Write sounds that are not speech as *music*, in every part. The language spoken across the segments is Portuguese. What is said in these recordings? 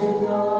melhor,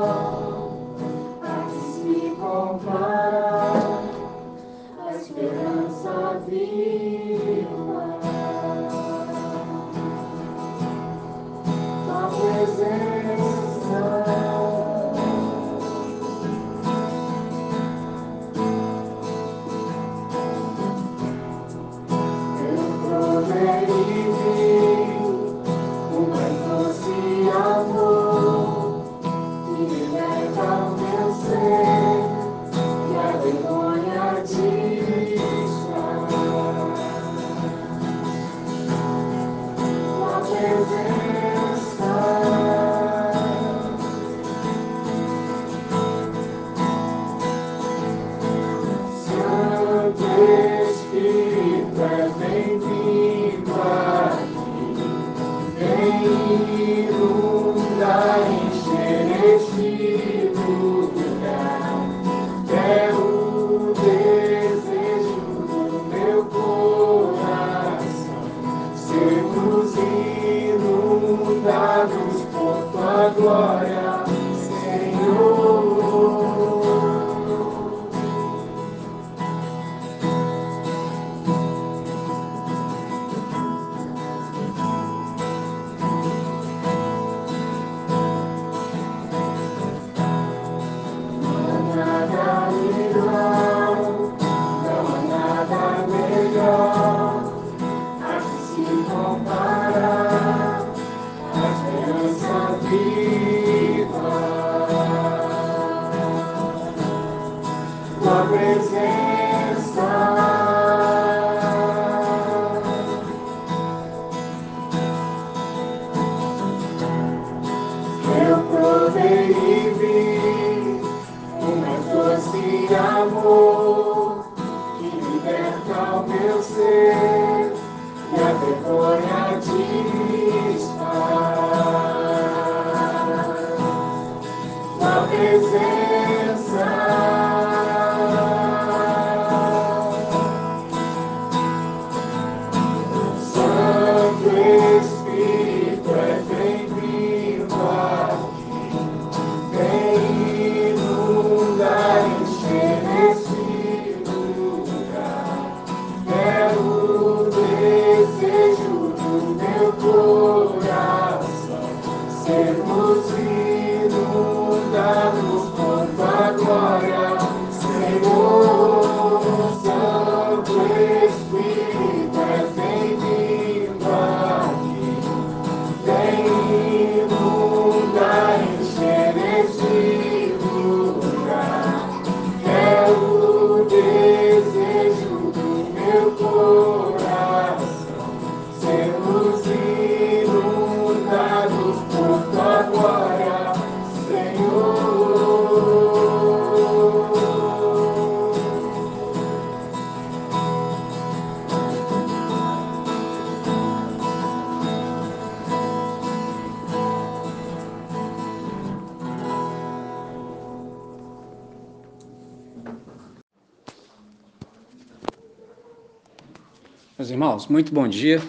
Meus irmãos, muito bom dia.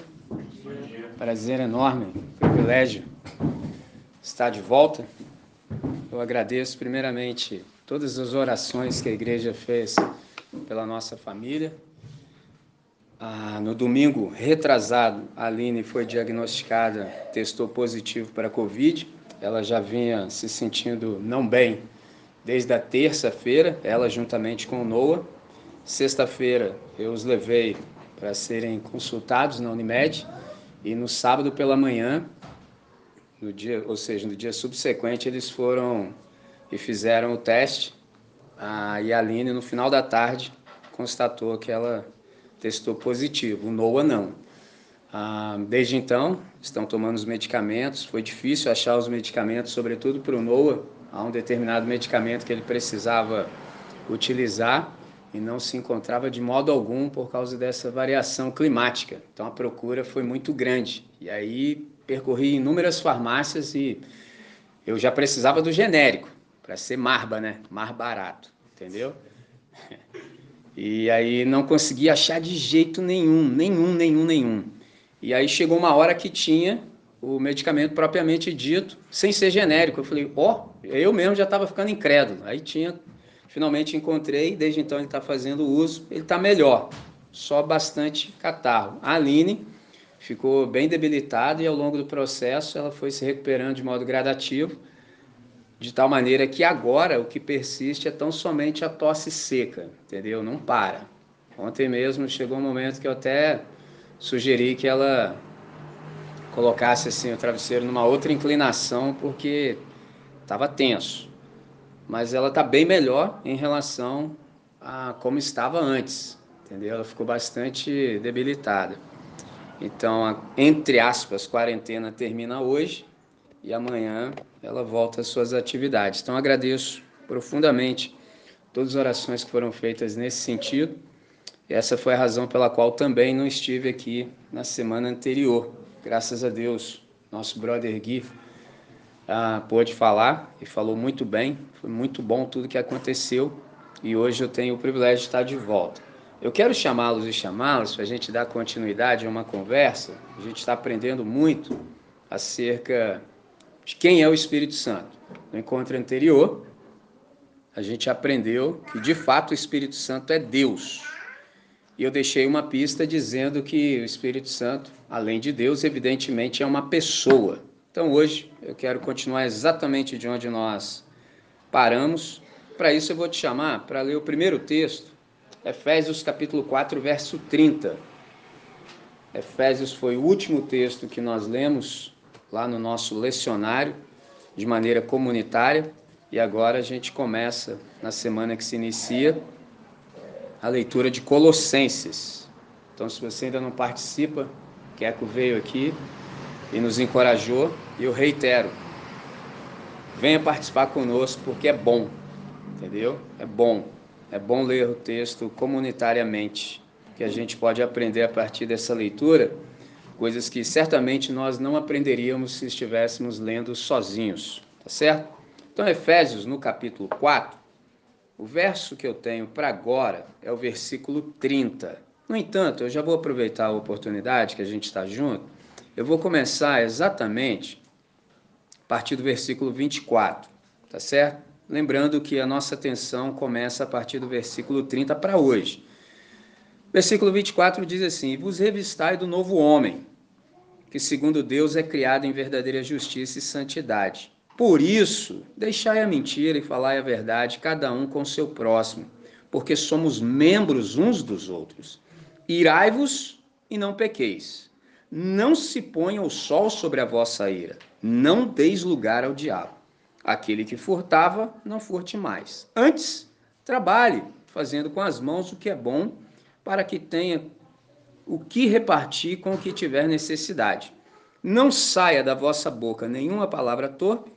Prazer enorme, privilégio estar de volta. Eu agradeço primeiramente todas as orações que a igreja fez pela nossa família. Ah, no domingo retrasado, a Aline foi diagnosticada, testou positivo para Covid. Ela já vinha se sentindo não bem desde a terça-feira, ela juntamente com o Noah. Sexta-feira eu os levei para serem consultados na Unimed e no sábado pela manhã, no dia, ou seja, no dia subsequente, eles foram e fizeram o teste. A Aline, no final da tarde, constatou que ela testou positivo. O Noah não. Ah, desde então, estão tomando os medicamentos. Foi difícil achar os medicamentos, sobretudo para o Noah. Há um determinado medicamento que ele precisava utilizar e não se encontrava de modo algum por causa dessa variação climática. Então a procura foi muito grande. E aí percorri inúmeras farmácias e eu já precisava do genérico, para ser marba, né? Mar barato, entendeu? *laughs* E aí não consegui achar de jeito nenhum, nenhum, nenhum, nenhum. E aí chegou uma hora que tinha o medicamento propriamente dito, sem ser genérico. Eu falei, ó, oh, eu mesmo já estava ficando incrédulo. Aí tinha, finalmente encontrei, desde então ele está fazendo uso, ele está melhor, só bastante catarro. A Aline ficou bem debilitada e ao longo do processo ela foi se recuperando de modo gradativo, de tal maneira que agora o que persiste é tão somente a tosse seca, entendeu? Não para. Ontem mesmo chegou um momento que eu até sugeri que ela colocasse assim o travesseiro numa outra inclinação porque estava tenso. Mas ela está bem melhor em relação a como estava antes, entendeu? Ela ficou bastante debilitada. Então, a, entre aspas, quarentena termina hoje e amanhã ela volta às suas atividades. Então, agradeço profundamente todas as orações que foram feitas nesse sentido. Essa foi a razão pela qual também não estive aqui na semana anterior. Graças a Deus, nosso brother Gui ah, pôde falar e falou muito bem. Foi muito bom tudo que aconteceu e hoje eu tenho o privilégio de estar de volta. Eu quero chamá-los e chamá-las para a gente dar continuidade a uma conversa. A gente está aprendendo muito acerca de quem é o Espírito Santo. No encontro anterior, a gente aprendeu que de fato o Espírito Santo é Deus. E eu deixei uma pista dizendo que o Espírito Santo, além de Deus, evidentemente é uma pessoa. Então hoje eu quero continuar exatamente de onde nós paramos. Para isso eu vou te chamar para ler o primeiro texto Efésios capítulo 4, verso 30. Efésios foi o último texto que nós lemos lá no nosso lecionário de maneira comunitária e agora a gente começa na semana que se inicia a leitura de Colossenses. Então, se você ainda não participa, Keco veio aqui e nos encorajou e eu reitero, venha participar conosco porque é bom, entendeu? É bom. É bom ler o texto comunitariamente, que a gente pode aprender a partir dessa leitura coisas que certamente nós não aprenderíamos se estivéssemos lendo sozinhos, tá certo? Então, Efésios, no capítulo 4, o verso que eu tenho para agora é o versículo 30. No entanto, eu já vou aproveitar a oportunidade que a gente está junto, eu vou começar exatamente partir do versículo 24, tá certo? Lembrando que a nossa atenção começa a partir do versículo 30 para hoje. Versículo 24 diz assim: Vos revistai do novo homem, que segundo Deus é criado em verdadeira justiça e santidade. Por isso, deixai a mentira e falai a verdade, cada um com seu próximo, porque somos membros uns dos outros. Irai-vos e não pequeis. Não se ponha o sol sobre a vossa ira. Não deis lugar ao diabo. Aquele que furtava, não furte mais. Antes, trabalhe, fazendo com as mãos o que é bom, para que tenha o que repartir com o que tiver necessidade. Não saia da vossa boca nenhuma palavra torpe,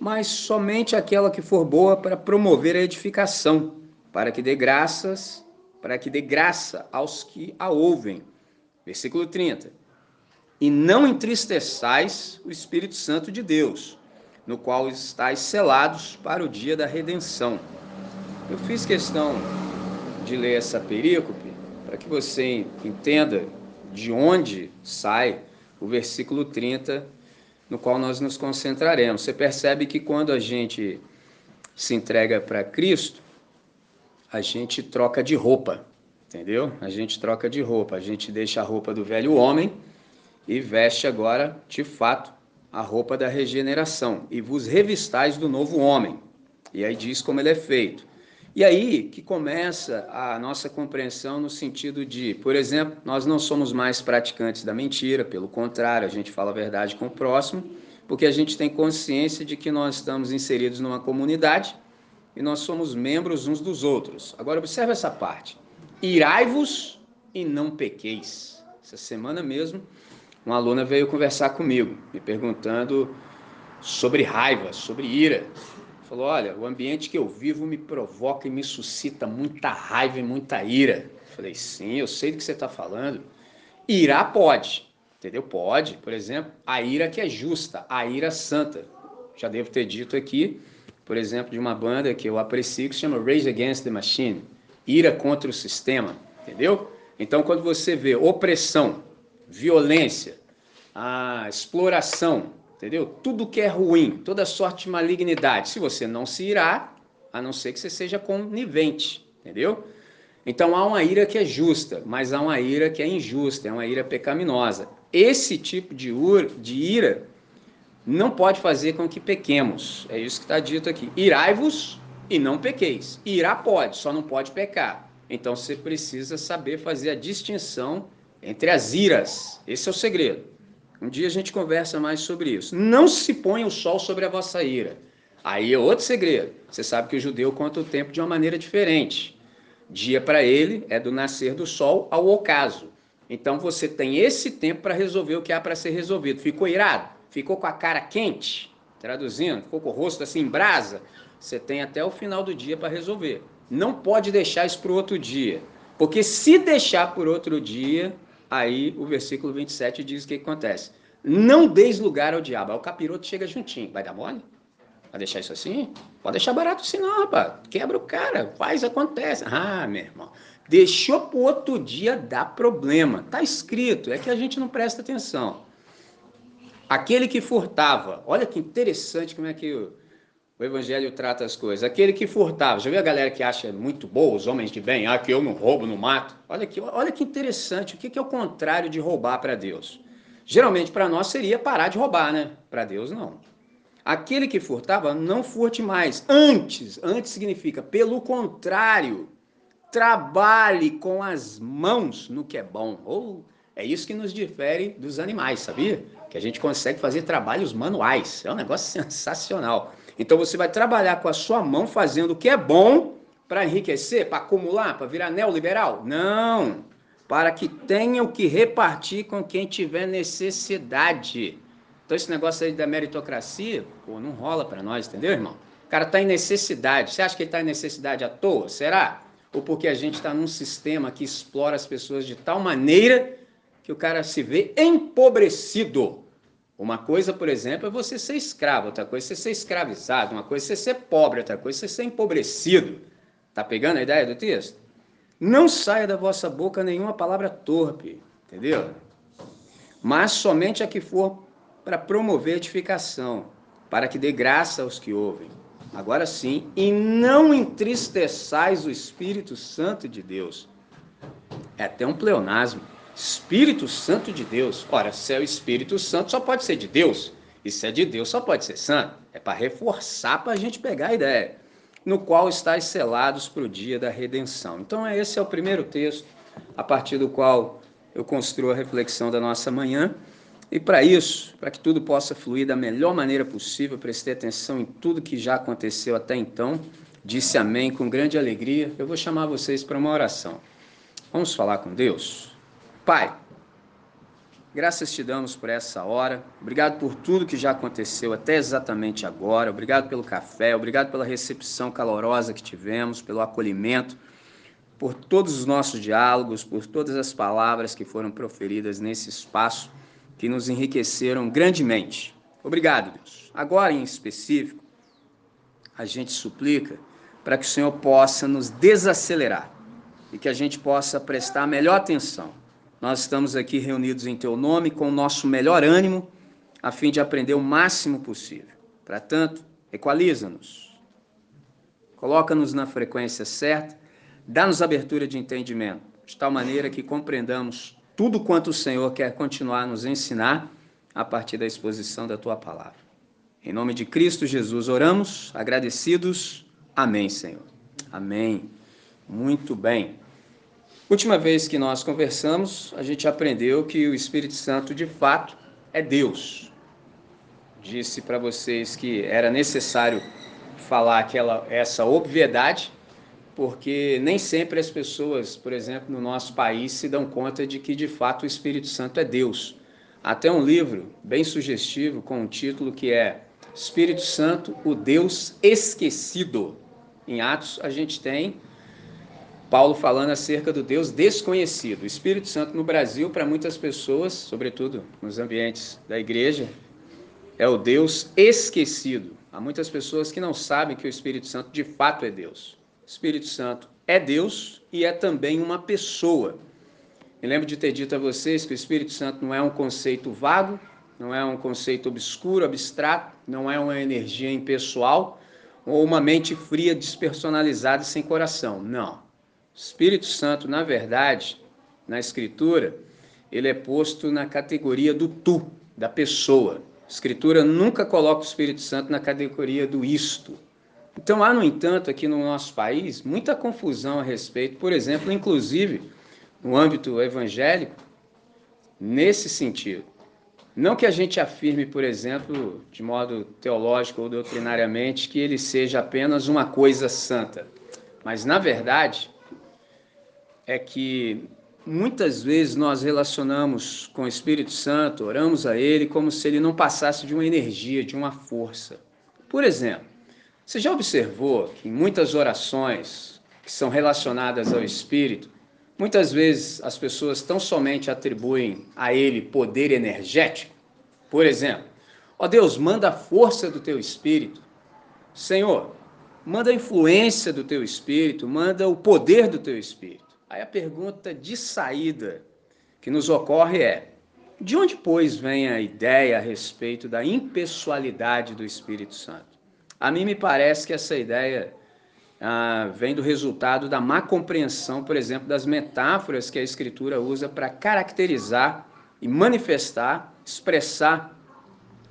mas somente aquela que for boa para promover a edificação, para que dê graças, para que dê graça aos que a ouvem. Versículo 30. E não entristeçais o Espírito Santo de Deus, no qual estáis selados para o dia da redenção. Eu fiz questão de ler essa perícope para que você entenda de onde sai o versículo 30, no qual nós nos concentraremos. Você percebe que quando a gente se entrega para Cristo, a gente troca de roupa, entendeu? A gente troca de roupa, a gente deixa a roupa do velho homem e veste agora, de fato, a roupa da regeneração e vos revistais do novo homem. E aí diz como ele é feito. E aí que começa a nossa compreensão no sentido de, por exemplo, nós não somos mais praticantes da mentira, pelo contrário, a gente fala a verdade com o próximo, porque a gente tem consciência de que nós estamos inseridos numa comunidade e nós somos membros uns dos outros. Agora observe essa parte. Irai-vos e não pequeis. Essa semana mesmo uma aluna veio conversar comigo, me perguntando sobre raiva, sobre ira. Falou: Olha, o ambiente que eu vivo me provoca e me suscita muita raiva e muita ira. Falei: Sim, eu sei do que você está falando. Irá pode, entendeu? Pode, por exemplo, a ira que é justa, a ira santa. Já devo ter dito aqui, por exemplo, de uma banda que eu aprecio que se chama Rage Against the Machine ira contra o sistema, entendeu? Então, quando você vê opressão, violência, a exploração, entendeu? Tudo que é ruim, toda sorte de malignidade. Se você não se irá, a não ser que você seja conivente, entendeu? Então há uma ira que é justa, mas há uma ira que é injusta, é uma ira pecaminosa. Esse tipo de, de ira não pode fazer com que pequemos. É isso que está dito aqui. Irai-vos e não pequeis. Irá pode, só não pode pecar. Então você precisa saber fazer a distinção entre as iras. Esse é o segredo. Um dia a gente conversa mais sobre isso. Não se ponha o sol sobre a vossa ira. Aí é outro segredo. Você sabe que o judeu conta o tempo de uma maneira diferente. Dia para ele é do nascer do sol ao ocaso. Então você tem esse tempo para resolver o que há para ser resolvido. Ficou irado? ficou com a cara quente, traduzindo, ficou com o rosto assim em brasa, você tem até o final do dia para resolver. Não pode deixar isso para o outro dia. Porque se deixar por outro dia, aí o versículo 27 diz o que acontece. Não deis lugar ao diabo. Aí o capiroto chega juntinho. Vai dar mole? Vai deixar isso assim? Pode deixar barato assim não, rapaz. Quebra o cara. Faz, acontece. Ah, meu irmão. Deixou para o outro dia, dá problema. Tá escrito. É que a gente não presta atenção. Aquele que furtava, olha que interessante como é que o, Evangelho trata as coisas. Aquele que furtava, já viu a galera que acha muito boa, os homens de bem, ah, que eu não roubo, não mato? Olha que, olha que interessante, o que, que é o contrário de roubar para Deus? Geralmente para nós seria parar de roubar, né? Para Deus não. Aquele que furtava, não furte mais. Antes, antes significa, pelo contrário, trabalhe com as mãos no que é bom. Ou é isso que nos difere dos animais, sabia? que a gente consegue fazer trabalhos manuais. É um negócio *laughs* sensacional. Então você vai trabalhar com a sua mão fazendo o que é bom para enriquecer, para acumular, para virar neoliberal? Não. Para que tenha o que repartir com quem tiver necessidade. Então esse negócio aí da meritocracia, pô, não rola para nós, entendeu, irmão? O cara está em necessidade. Você acha que ele está em necessidade à toa? Será? Ou porque a gente está num sistema que explora as pessoas de tal maneira que o cara se vê empobrecido. Uma coisa, por exemplo, é você ser escravo, outra coisa é você ser escravizado, uma coisa é você ser pobre, outra coisa é você ser empobrecido. Tá pegando a ideia do texto? Não saia da vossa boca nenhuma palavra torpe, entendeu? Mas somente a que for para promover edificação, para que dê graça aos que ouvem. Agora sim, e não entristeçais o Espírito Santo de Deus. É até um pleonasmo. Espírito Santo de Deus. Ora, se é o Espírito Santo, só pode ser de Deus. E se é de Deus, só pode ser santo. É para reforçar, para a gente pegar a ideia. No qual estáis selados para o dia da redenção. Então, esse é o primeiro texto, a partir do qual eu construo a reflexão da nossa manhã. E para isso, para que tudo possa fluir da melhor maneira possível, prestei atenção em tudo que já aconteceu até então, disse amém com grande alegria. Eu vou chamar vocês para uma oração. Vamos falar com Deus? Pai, graças te damos por essa hora. Obrigado por tudo que já aconteceu até exatamente agora. Obrigado pelo café, obrigado pela recepção calorosa que tivemos, pelo acolhimento, por todos os nossos diálogos, por todas as palavras que foram proferidas nesse espaço que nos enriqueceram grandemente. Obrigado, Deus. Agora, em específico, a gente suplica para que o Senhor possa nos desacelerar e que a gente possa prestar melhor atenção nós estamos aqui reunidos em Teu nome com o nosso melhor ânimo, a fim de aprender o máximo possível. Para tanto, equaliza-nos, coloca-nos na frequência certa, dá-nos abertura de entendimento, de tal maneira que compreendamos tudo quanto o Senhor quer continuar a nos ensinar a partir da exposição da Tua palavra. Em nome de Cristo Jesus oramos, agradecidos. Amém, Senhor. Amém. Muito bem. Última vez que nós conversamos, a gente aprendeu que o Espírito Santo de fato é Deus. Disse para vocês que era necessário falar aquela essa obviedade, porque nem sempre as pessoas, por exemplo, no nosso país se dão conta de que de fato o Espírito Santo é Deus. Até um livro bem sugestivo com um título que é Espírito Santo, o Deus esquecido. Em Atos a gente tem Paulo falando acerca do Deus desconhecido. O Espírito Santo no Brasil, para muitas pessoas, sobretudo nos ambientes da igreja, é o Deus esquecido. Há muitas pessoas que não sabem que o Espírito Santo de fato é Deus. O Espírito Santo é Deus e é também uma pessoa. Me lembro de ter dito a vocês que o Espírito Santo não é um conceito vago, não é um conceito obscuro, abstrato, não é uma energia impessoal ou uma mente fria, despersonalizada e sem coração. Não. O Espírito Santo, na verdade, na Escritura, ele é posto na categoria do tu, da pessoa. A Escritura nunca coloca o Espírito Santo na categoria do isto. Então há, no entanto, aqui no nosso país, muita confusão a respeito, por exemplo, inclusive no âmbito evangélico, nesse sentido. Não que a gente afirme, por exemplo, de modo teológico ou doutrinariamente, que ele seja apenas uma coisa santa, mas na verdade é que muitas vezes nós relacionamos com o Espírito Santo, oramos a ele como se ele não passasse de uma energia, de uma força. Por exemplo, você já observou que em muitas orações que são relacionadas ao Espírito, muitas vezes as pessoas tão somente atribuem a ele poder energético? Por exemplo, ó Deus, manda a força do teu Espírito. Senhor, manda a influência do teu Espírito, manda o poder do teu Espírito. Aí a pergunta de saída que nos ocorre é: de onde, pois, vem a ideia a respeito da impessoalidade do Espírito Santo? A mim me parece que essa ideia ah, vem do resultado da má compreensão, por exemplo, das metáforas que a Escritura usa para caracterizar e manifestar, expressar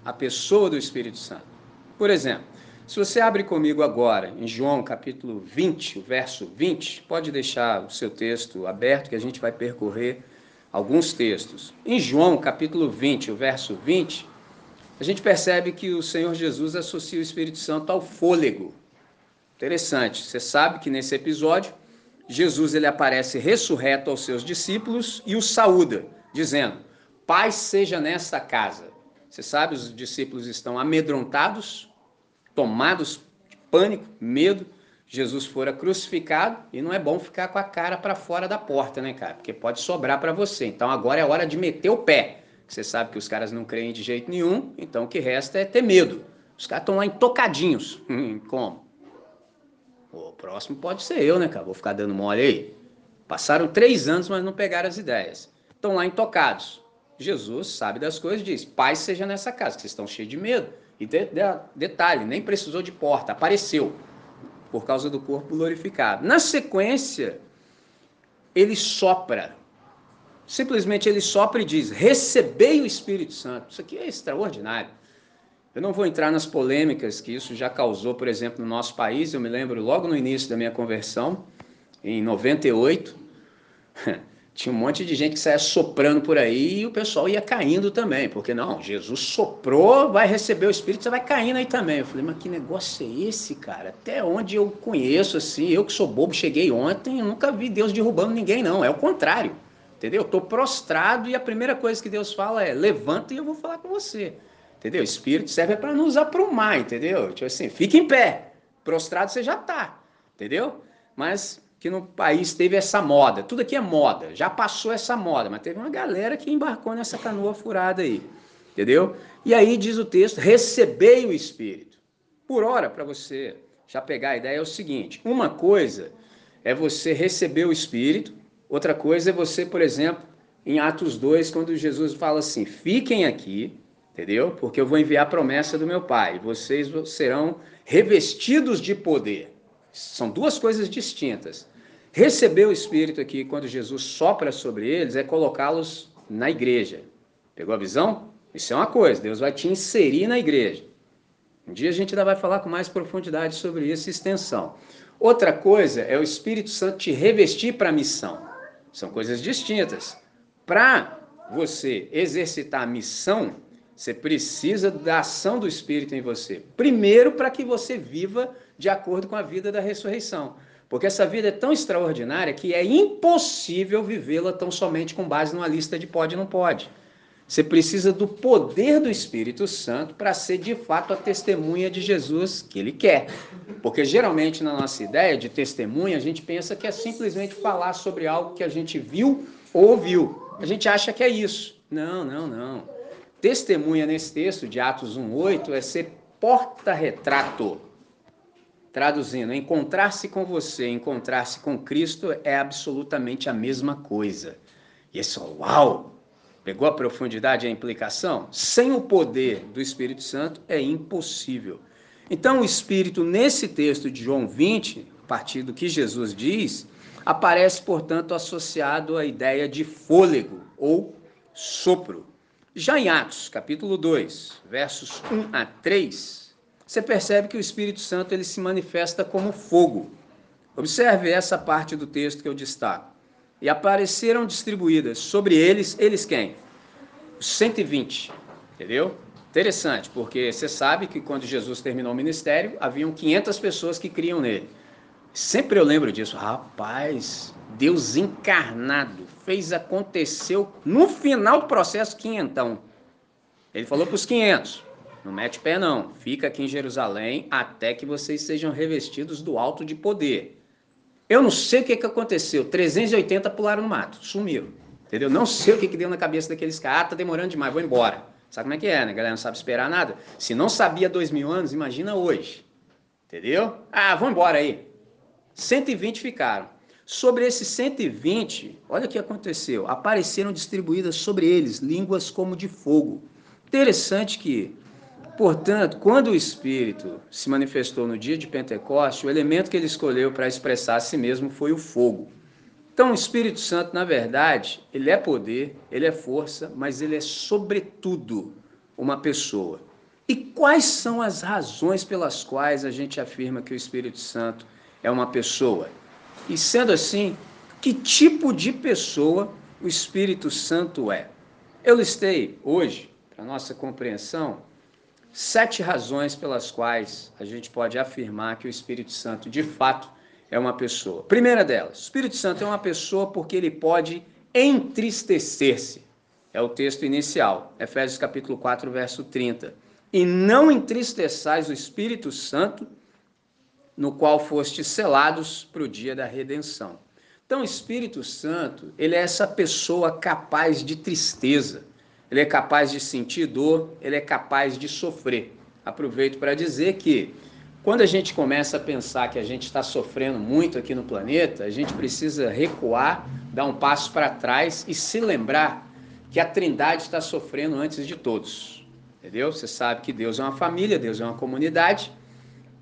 a pessoa do Espírito Santo. Por exemplo, se você abre comigo agora em João capítulo 20, o verso 20, pode deixar o seu texto aberto que a gente vai percorrer alguns textos. Em João capítulo 20, o verso 20, a gente percebe que o Senhor Jesus associa o Espírito Santo ao fôlego. Interessante. Você sabe que nesse episódio Jesus ele aparece ressurreto aos seus discípulos e os saúda, dizendo: Paz seja nesta casa. Você sabe, os discípulos estão amedrontados, tomados de pânico, medo. Jesus fora crucificado e não é bom ficar com a cara para fora da porta, né, cara? Porque pode sobrar para você. Então agora é hora de meter o pé. Você sabe que os caras não creem de jeito nenhum, então o que resta é ter medo. Os caras estão lá intocadinhos. *laughs* Hum, como? O próximo pode ser eu, né, cara? Vou ficar dando mole aí. Passaram três anos, mas não pegaram as ideias. Estão lá intocados. Jesus sabe das coisas diz: Pai seja nessa casa, que vocês estão cheios de medo. E de, de, detalhe, nem precisou de porta, apareceu por causa do corpo glorificado. Na sequência, ele sopra Simplesmente ele sopra e diz: Recebei o Espírito Santo. Isso aqui é extraordinário. Eu não vou entrar nas polêmicas que isso já causou, por exemplo, no nosso país. Eu me lembro logo no início da minha conversão, em 98, *laughs* tinha um monte de gente que saia soprando por aí e o pessoal ia caindo também, porque não, Jesus soprou, vai receber o Espírito, você vai caindo aí também. Eu falei, mas que negócio é esse, cara? Até onde eu conheço, assim, eu que sou bobo, cheguei ontem, eu nunca vi Deus derrubando ninguém, não. É o contrário. Entendeu? Estou prostrado e a primeira coisa que Deus fala é: levanta e eu vou falar com você. Entendeu? O Espírito serve para nos aprumar, entendeu? Tipo assim, fica em pé. Prostrado você já está, entendeu? Mas que no país teve essa moda. Tudo aqui é moda. Já passou essa moda, mas teve uma galera que embarcou nessa canoa furada aí. Entendeu? E aí diz o texto: recebei o Espírito. Por hora, para você já pegar a ideia, é o seguinte: uma coisa é você receber o Espírito, Outra coisa é você, por exemplo, em Atos 2, quando Jesus fala assim: fiquem aqui, entendeu? Porque eu vou enviar a promessa do meu Pai, vocês serão revestidos de poder. São duas coisas distintas. Receber o Espírito aqui, quando Jesus sopra sobre eles, é colocá-los na igreja. Pegou a visão? Isso é uma coisa, Deus vai te inserir na igreja. Um dia a gente ainda vai falar com mais profundidade sobre isso, extensão. Outra coisa é o Espírito Santo te revestir para a missão. São coisas distintas. Para você exercitar a missão, você precisa da ação do Espírito em você. Primeiro, para que você viva de acordo com a vida da ressurreição. Porque essa vida é tão extraordinária que é impossível vivê-la tão somente com base numa lista de pode e não pode. Você precisa do poder do Espírito Santo para ser de fato a testemunha de Jesus que ele quer. Porque geralmente na nossa ideia de testemunha, a gente pensa que é simplesmente falar sobre algo que a gente viu ou ouviu. A gente acha que é isso. Não, não, não. Testemunha nesse texto de Atos 1:8 é ser porta-retrato. Traduzindo, encontrar-se com você, encontrar-se com Cristo é absolutamente a mesma coisa. E esse, uau! Pegou a profundidade e a implicação? Sem o poder do Espírito Santo é impossível. Então, o Espírito, nesse texto de João 20, a partir do que Jesus diz, aparece, portanto, associado à ideia de fôlego ou sopro. Já em Atos, capítulo 2, versos 1 a 3, você percebe que o Espírito Santo ele se manifesta como fogo. Observe essa parte do texto que eu destaco. E apareceram distribuídas sobre eles, eles quem? Os 120, entendeu? Interessante, porque você sabe que quando Jesus terminou o ministério, haviam 500 pessoas que criam nele. Sempre eu lembro disso. Rapaz, Deus encarnado fez aconteceu no final do processo quinhentão. Ele falou para os 500, não mete pé não, fica aqui em Jerusalém até que vocês sejam revestidos do alto de poder. Eu não sei o que, que aconteceu, 380 pularam no mato, sumiram, entendeu? Não sei o que, que deu na cabeça daqueles caras, ah, tá demorando demais, vou embora. Sabe como é que é, né? A galera não sabe esperar nada. Se não sabia dois mil anos, imagina hoje. Entendeu? Ah, vão embora aí. 120 ficaram. Sobre esses 120, olha o que aconteceu. Apareceram distribuídas sobre eles línguas como de fogo. Interessante que, portanto, quando o Espírito se manifestou no dia de Pentecoste, o elemento que ele escolheu para expressar a si mesmo foi o fogo. Então, o Espírito Santo, na verdade, ele é poder, ele é força, mas ele é, sobretudo, uma pessoa. E quais são as razões pelas quais a gente afirma que o Espírito Santo é uma pessoa? E sendo assim, que tipo de pessoa o Espírito Santo é? Eu listei hoje, para nossa compreensão, sete razões pelas quais a gente pode afirmar que o Espírito Santo, de fato, é uma pessoa. Primeira delas, o Espírito Santo é uma pessoa porque ele pode entristecer-se. É o texto inicial, Efésios capítulo 4, verso 30. E não entristeçais o Espírito Santo, no qual fostes selados para o dia da redenção. Então, o Espírito Santo, ele é essa pessoa capaz de tristeza, ele é capaz de sentir dor, ele é capaz de sofrer. Aproveito para dizer que quando a gente começa a pensar que a gente está sofrendo muito aqui no planeta, a gente precisa recuar, dar um passo para trás e se lembrar que a Trindade está sofrendo antes de todos. Entendeu? Você sabe que Deus é uma família, Deus é uma comunidade,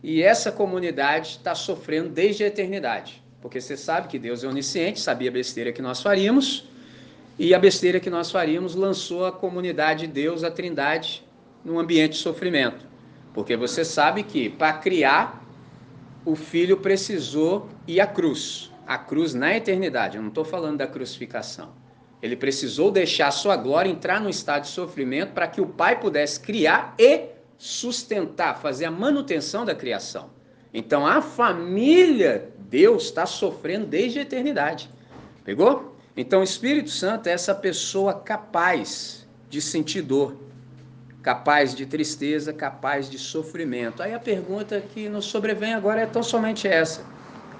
e essa comunidade está sofrendo desde a eternidade. Porque você sabe que Deus é onisciente, sabia a besteira que nós faríamos, e a besteira que nós faríamos lançou a comunidade de Deus, a Trindade, num ambiente de sofrimento. Porque você sabe que para criar, o filho precisou ir à cruz. A cruz na eternidade, eu não estou falando da crucificação. Ele precisou deixar a sua glória entrar no estado de sofrimento para que o pai pudesse criar e sustentar, fazer a manutenção da criação. Então a família, Deus está sofrendo desde a eternidade. Pegou? Então o Espírito Santo é essa pessoa capaz de sentir dor, capaz de tristeza, capaz de sofrimento. Aí a pergunta que nos sobrevém agora é tão somente essa: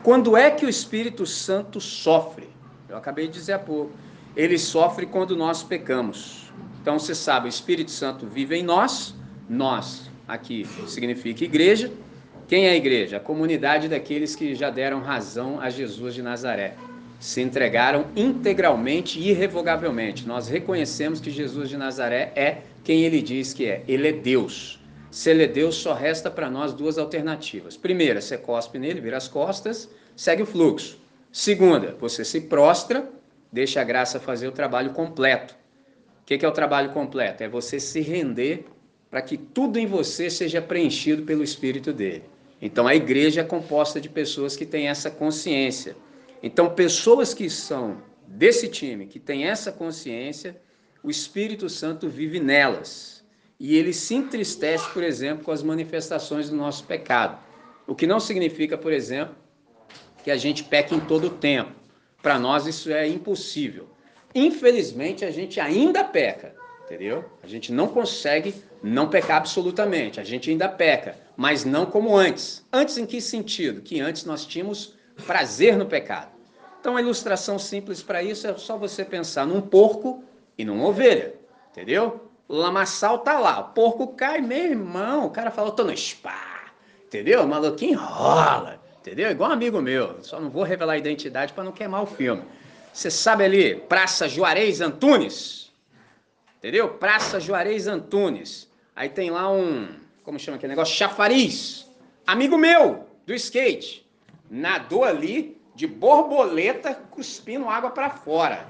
quando é que o Espírito Santo sofre? Eu acabei de dizer há pouco. Ele sofre quando nós pecamos. Então você sabe, o Espírito Santo vive em nós, nós aqui significa igreja. Quem é a igreja? A comunidade daqueles que já deram razão a Jesus de Nazaré. Se entregaram integralmente e irrevogavelmente. Nós reconhecemos que Jesus de Nazaré é quem ele diz que é. Ele é Deus. Se ele é Deus, só resta para nós duas alternativas. Primeira, você cospe nele, vira as costas, segue o fluxo. Segunda, você se prostra, deixa a graça fazer o trabalho completo. O que é o trabalho completo? É você se render para que tudo em você seja preenchido pelo Espírito dele. Então a igreja é composta de pessoas que têm essa consciência. Então, pessoas que são desse time, que têm essa consciência, o Espírito Santo vive nelas. E ele se entristece, por exemplo, com as manifestações do nosso pecado. O que não significa, por exemplo, que a gente peque em todo o tempo. Para nós isso é impossível. Infelizmente, a gente ainda peca, entendeu? A gente não consegue não pecar absolutamente. A gente ainda peca, mas não como antes. Antes em que sentido? Que antes nós tínhamos prazer no pecado. Então, a ilustração simples para isso é só você pensar num porco e numa ovelha, entendeu? O lamaçal tá lá, o porco cai, meu irmão, o cara fala, eu tô no spa, entendeu? O maluquinho rola, entendeu? Igual um amigo meu, só não vou revelar a identidade para não queimar o filme. Você sabe ali, Praça Juarez Antunes? Entendeu? Praça Juarez Antunes. Aí tem lá um, como chama aquele negócio? Chafariz. Amigo meu, do skate. Nadou ali de borboleta, cuspindo água para fora.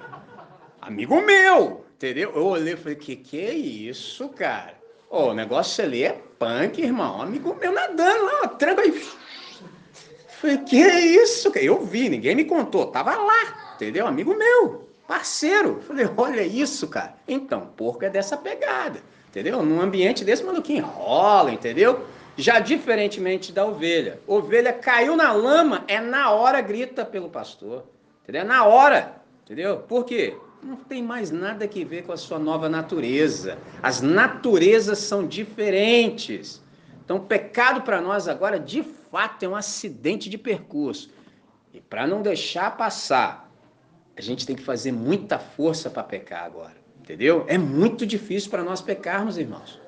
Amigo meu, entendeu? Eu olhei e falei, que que é isso, cara? Ô, o negócio ali é punk, irmão. Amigo meu nadando lá, tranca aí. Falei, que é isso? Eu vi, ninguém me contou. Tava lá, entendeu? Amigo meu, parceiro. Falei, olha isso, cara. Então, porco é dessa pegada, entendeu? Num ambiente desse, maluquinho rola, entendeu? Já diferentemente da ovelha. Ovelha caiu na lama, é na hora grita pelo pastor. Entendeu? É na hora. Entendeu? Por quê? Não tem mais nada que ver com a sua nova natureza. As naturezas são diferentes. Então, pecado para nós agora, de fato, é um acidente de percurso. E para não deixar passar, a gente tem que fazer muita força para pecar agora. Entendeu? É muito difícil para nós pecarmos, irmãos.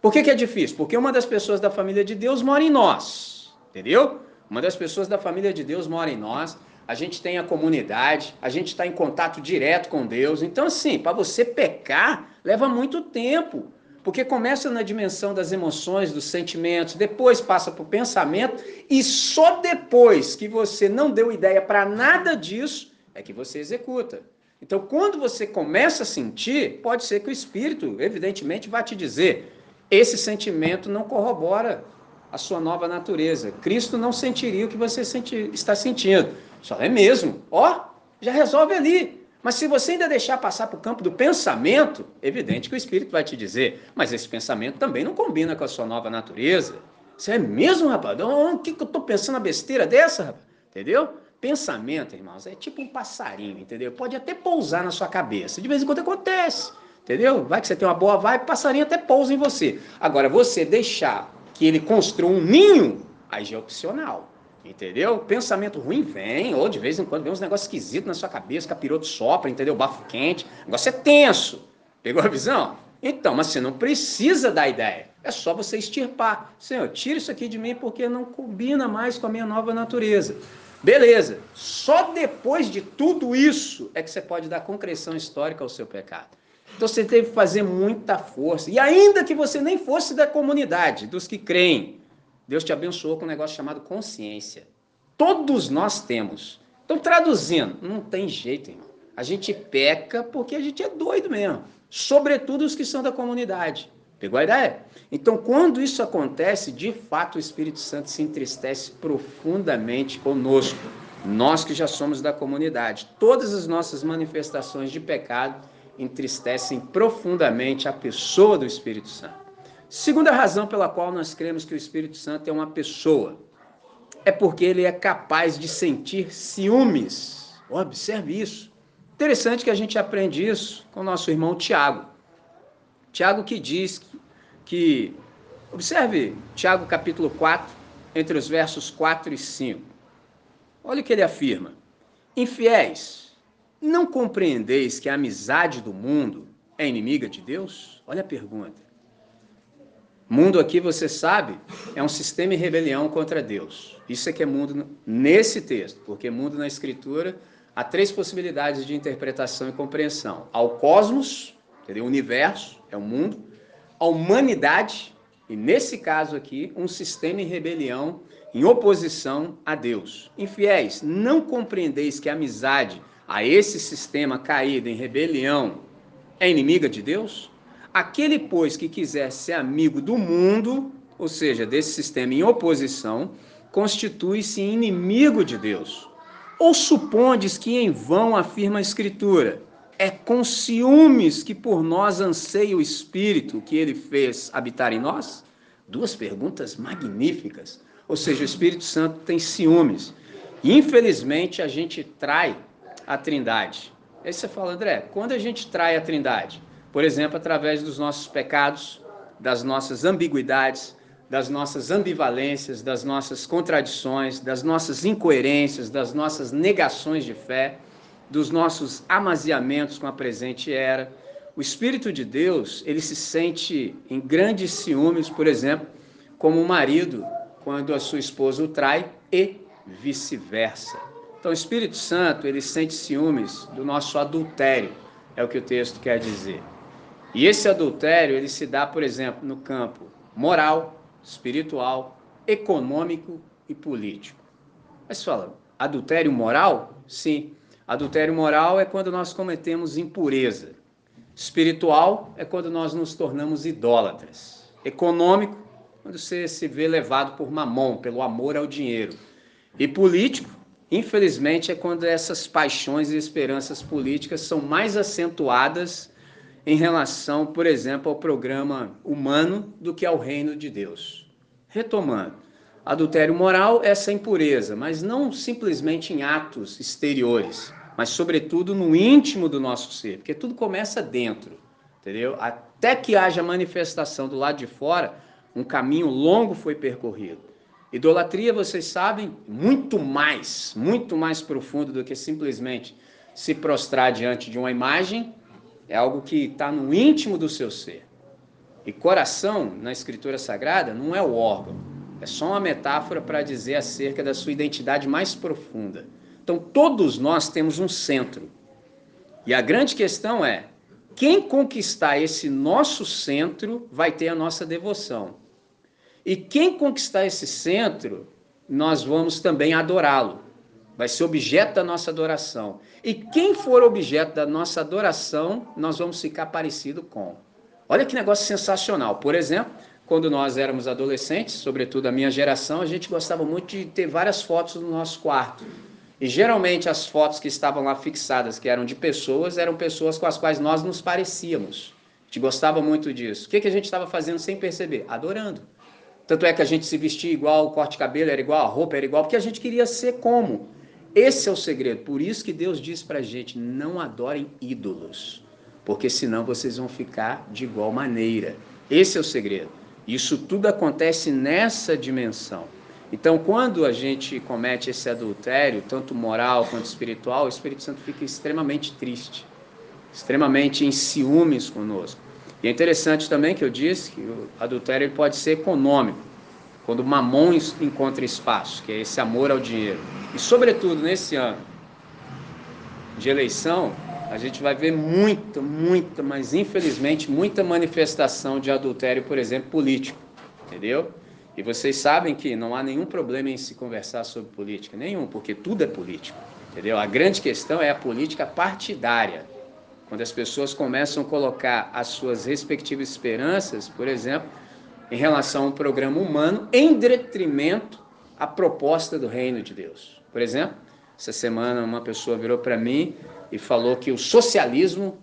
Por que, que é difícil? Porque uma das pessoas da família de Deus mora em nós. Entendeu? Uma das pessoas da família de Deus mora em nós. A gente tem a comunidade, a gente está em contato direto com Deus. Então, assim, para você pecar, leva muito tempo. Porque começa na dimensão das emoções, dos sentimentos, depois passa para o pensamento, e só depois que você não deu ideia para nada disso, é que você executa. Então, quando você começa a sentir, pode ser que o Espírito, evidentemente, vá te dizer: esse sentimento não corrobora a sua nova natureza. Cristo não sentiria o que você senti, está sentindo. Só é mesmo. Ó, já resolve ali. Mas se você ainda deixar passar para o campo do pensamento, evidente que o Espírito vai te dizer, mas esse pensamento também não combina com a sua nova natureza. Isso é mesmo, rapaz? O que, que eu estou pensando a besteira dessa, rapaz? Entendeu? Pensamento, irmãos, é tipo um passarinho, entendeu? Pode até pousar na sua cabeça. De vez em quando acontece. Entendeu? Vai que você tem uma boa vibe, passarinho até pousa em você. Agora, você deixar que ele construa um ninho, aí já é opcional. Entendeu? Pensamento ruim vem, ou de vez em quando vem uns negócios esquisitos na sua cabeça, capiroto sopra, entendeu? Bafo quente. O negócio é tenso. Pegou a visão? Então, mas você não precisa dar ideia. É só você extirpar. Senhor, tira isso aqui de mim porque não combina mais com a minha nova natureza. Beleza. Só depois de tudo isso é que você pode dar concreção histórica ao seu pecado. Então você teve que fazer muita força. E ainda que você nem fosse da comunidade, dos que creem, Deus te abençoou com um negócio chamado consciência. Todos nós temos. Então, traduzindo, não tem jeito, irmão. A gente peca porque a gente é doido mesmo. Sobretudo os que são da comunidade. Pegou a ideia? Então, quando isso acontece, de fato o Espírito Santo se entristece profundamente conosco. Nós que já somos da comunidade. Todas as nossas manifestações de pecado entristecem profundamente a pessoa do Espírito Santo. Segunda razão pela qual nós cremos que o Espírito Santo é uma pessoa é porque ele é capaz de sentir ciúmes. Observe isso. Interessante que a gente aprende isso com o nosso irmão Tiago. Tiago que diz que, que observe Tiago capítulo 4, entre os versos 4 e 5. Olha o que ele afirma. Infiéis, não compreendeis que a amizade do mundo é inimiga de Deus? Olha a pergunta. Mundo aqui, você sabe, é um sistema de rebelião contra Deus. Isso é que é mundo nesse texto, porque mundo na Escritura há três possibilidades de interpretação e compreensão: ao cosmos, entendeu? o universo, é o mundo, a humanidade, e nesse caso aqui, um sistema de rebelião em oposição a Deus. Infiéis, não compreendeis que a amizade a esse sistema caído em rebelião é inimiga de Deus? Aquele, pois, que quiser ser amigo do mundo, ou seja, desse sistema em oposição, constitui-se inimigo de Deus. Ou supondes que em vão afirma a Escritura? É com ciúmes que por nós anseia o Espírito que ele fez habitar em nós? Duas perguntas magníficas. Ou seja, o Espírito Santo tem ciúmes. Infelizmente, a gente trai a Trindade. Aí você fala, André, quando a gente trai a Trindade? Por exemplo, através dos nossos pecados, das nossas ambiguidades, das nossas ambivalências, das nossas contradições, das nossas incoerências, das nossas negações de fé, dos nossos amaziamentos com a presente era. O Espírito de Deus, ele se sente em grandes ciúmes, por exemplo, como o marido quando a sua esposa o trai e vice-versa. Então, o Espírito Santo, ele sente ciúmes do nosso adultério, é o que o texto quer dizer. E esse adultério, ele se dá, por exemplo, no campo moral, espiritual, econômico e político. Mas fala, adultério moral? Sim. Adultério moral é quando nós cometemos impureza. Espiritual é quando nós nos tornamos idólatras. Econômico, quando você se vê levado por mamão, pelo amor ao dinheiro. E político, infelizmente, é quando essas paixões e esperanças políticas são mais acentuadas em relação, por exemplo, ao programa humano do que ao reino de Deus. Retomando, adultério moral é essa impureza, mas não simplesmente em atos exteriores, mas sobretudo no íntimo do nosso ser, porque tudo começa dentro, entendeu? Até que haja manifestação do lado de fora, um caminho longo foi percorrido. Idolatria, vocês sabem, muito mais, muito mais profundo do que simplesmente se prostrar diante de uma imagem é algo que está no íntimo do seu ser. E coração, na Escritura Sagrada, não é o órgão, é só uma metáfora para dizer acerca da sua identidade mais profunda. Então, todos nós temos um centro. E a grande questão é: quem conquistar esse nosso centro vai ter a nossa devoção. E quem conquistar esse centro, nós vamos também adorá-lo vai ser objeto da nossa adoração. E quem for objeto da nossa adoração, nós vamos ficar parecido com. Olha que negócio sensacional. Por exemplo, quando nós éramos adolescentes, sobretudo a minha geração, a gente gostava muito de ter várias fotos no nosso quarto. E geralmente as fotos que estavam lá fixadas, que eram de pessoas, eram pessoas com as quais nós nos parecíamos. A gente gostava muito disso. O que, que a gente estava fazendo sem perceber? Adorando. Tanto é que a gente se vestia igual, o corte de cabelo era igual, a roupa era igual, porque a gente queria ser como. Esse é o segredo. Por isso que Deus diz para a gente: não adorem ídolos, porque senão vocês vão ficar de igual maneira. Esse é o segredo. Isso tudo acontece nessa dimensão. Então, quando a gente comete esse adultério, tanto moral quanto espiritual, o Espírito Santo fica extremamente triste, extremamente em ciúmes conosco. E é interessante também que eu disse que o adultério pode ser econômico quando Mamon encontra espaço, que é esse amor ao dinheiro. E, sobretudo, nesse ano de eleição, a gente vai ver muita, muita, mas infelizmente, muita manifestação de adultério, por exemplo, político. Entendeu? E vocês sabem que não há nenhum problema em se conversar sobre política, nenhum, porque tudo é político. Entendeu? A grande questão é a política partidária. Quando as pessoas começam a colocar as suas respectivas esperanças, por exemplo, em relação ao programa humano em detrimento à proposta do reino de Deus. Por exemplo, essa semana uma pessoa virou para mim e falou que o socialismo,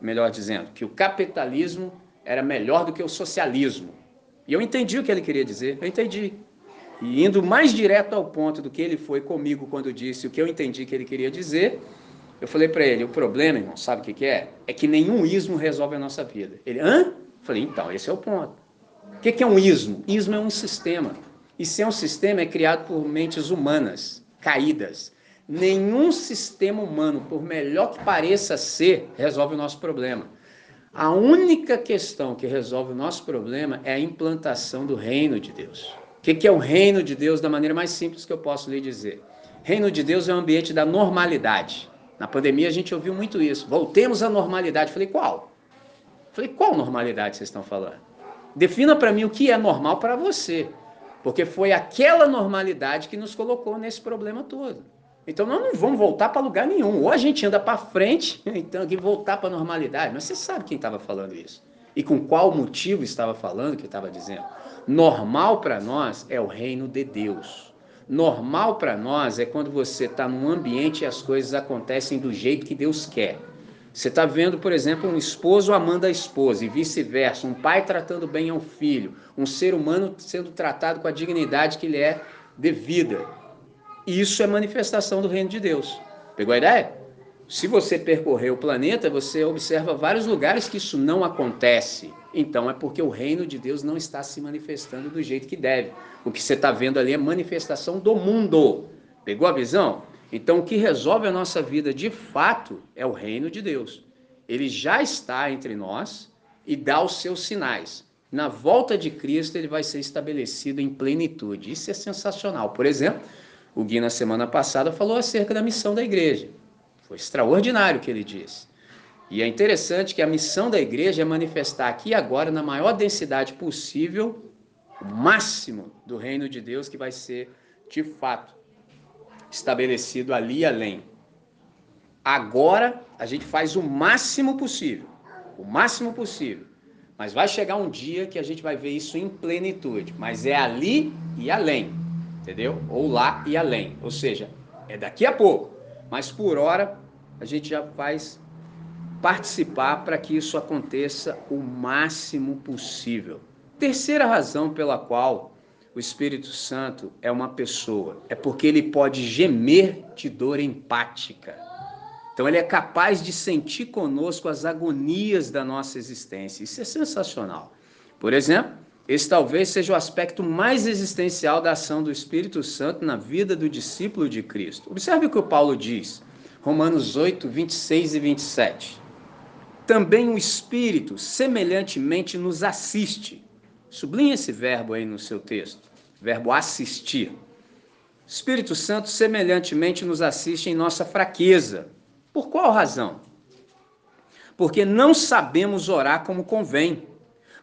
melhor dizendo, que o capitalismo era melhor do que o socialismo. E eu entendi o que ele queria dizer, eu entendi. E indo mais direto ao ponto do que ele foi comigo quando disse o que eu entendi que ele queria dizer, eu falei para ele: o problema, irmão, sabe o que, que é? É que nenhum ismo resolve a nossa vida. Ele, hã? Eu falei: então, esse é o ponto. O que é um ismo? Ismo é um sistema. E se é um sistema, é criado por mentes humanas, caídas. Nenhum sistema humano, por melhor que pareça ser, resolve o nosso problema. A única questão que resolve o nosso problema é a implantação do reino de Deus. O que é o reino de Deus da maneira mais simples que eu posso lhe dizer? Reino de Deus é o ambiente da normalidade. Na pandemia a gente ouviu muito isso. Voltemos à normalidade. Falei, qual? Falei, qual normalidade vocês estão falando? Defina para mim o que é normal para você, porque foi aquela normalidade que nos colocou nesse problema todo. Então nós não vamos voltar para lugar nenhum. Ou a gente anda para frente, *laughs* então que voltar para a normalidade. Mas você sabe quem estava falando isso? E com qual motivo estava falando, que estava dizendo? Normal para nós é o reino de Deus. Normal para nós é quando você está num ambiente e as coisas acontecem do jeito que Deus quer. Você está vendo, por exemplo, um esposo amando a esposa e vice-versa, um pai tratando bem ao filho, um ser humano sendo tratado com a dignidade que lhe é devida. Isso é manifestação do reino de Deus. Pegou a ideia? Se você percorrer o planeta, você observa vários lugares que isso não acontece. Então é porque o reino de Deus não está se manifestando do jeito que deve. O que você está vendo ali é manifestação do mundo. Pegou a visão? Então, o que resolve a nossa vida de fato é o reino de Deus. Ele já está entre nós e dá os seus sinais. Na volta de Cristo, ele vai ser estabelecido em plenitude. Isso é sensacional. Por exemplo, O Gui, na semana passada, falou acerca da missão da igreja. Foi extraordinário o que ele disse. E é interessante que a missão da igreja é manifestar aqui e agora, na maior densidade possível, o máximo do reino de Deus que vai ser, de fato, estabelecido ali e além. Agora, a gente faz o máximo possível. O máximo possível. Mas vai chegar um dia que a gente vai ver isso em plenitude. Mas é ali e além. Entendeu? Ou lá e além. Ou seja, é daqui a pouco. Mas por hora, a gente já faz participar para que isso aconteça o máximo possível. Terceira razão pela qual o Espírito Santo é uma pessoa é porque ele pode gemer de dor empática. Então, ele é capaz de sentir conosco as agonias da nossa existência. Isso é sensacional. Por exemplo, esse talvez seja o aspecto mais existencial da ação do Espírito Santo na vida do discípulo de Cristo. Observe o que o Paulo diz, Romanos 8, 26 e 27. Também o Espírito, semelhantemente, nos assiste. Sublinhe esse verbo aí no seu texto, verbo assistir. Espírito Santo, semelhantemente, nos assiste em nossa fraqueza por qual razão? Porque não sabemos orar como convém,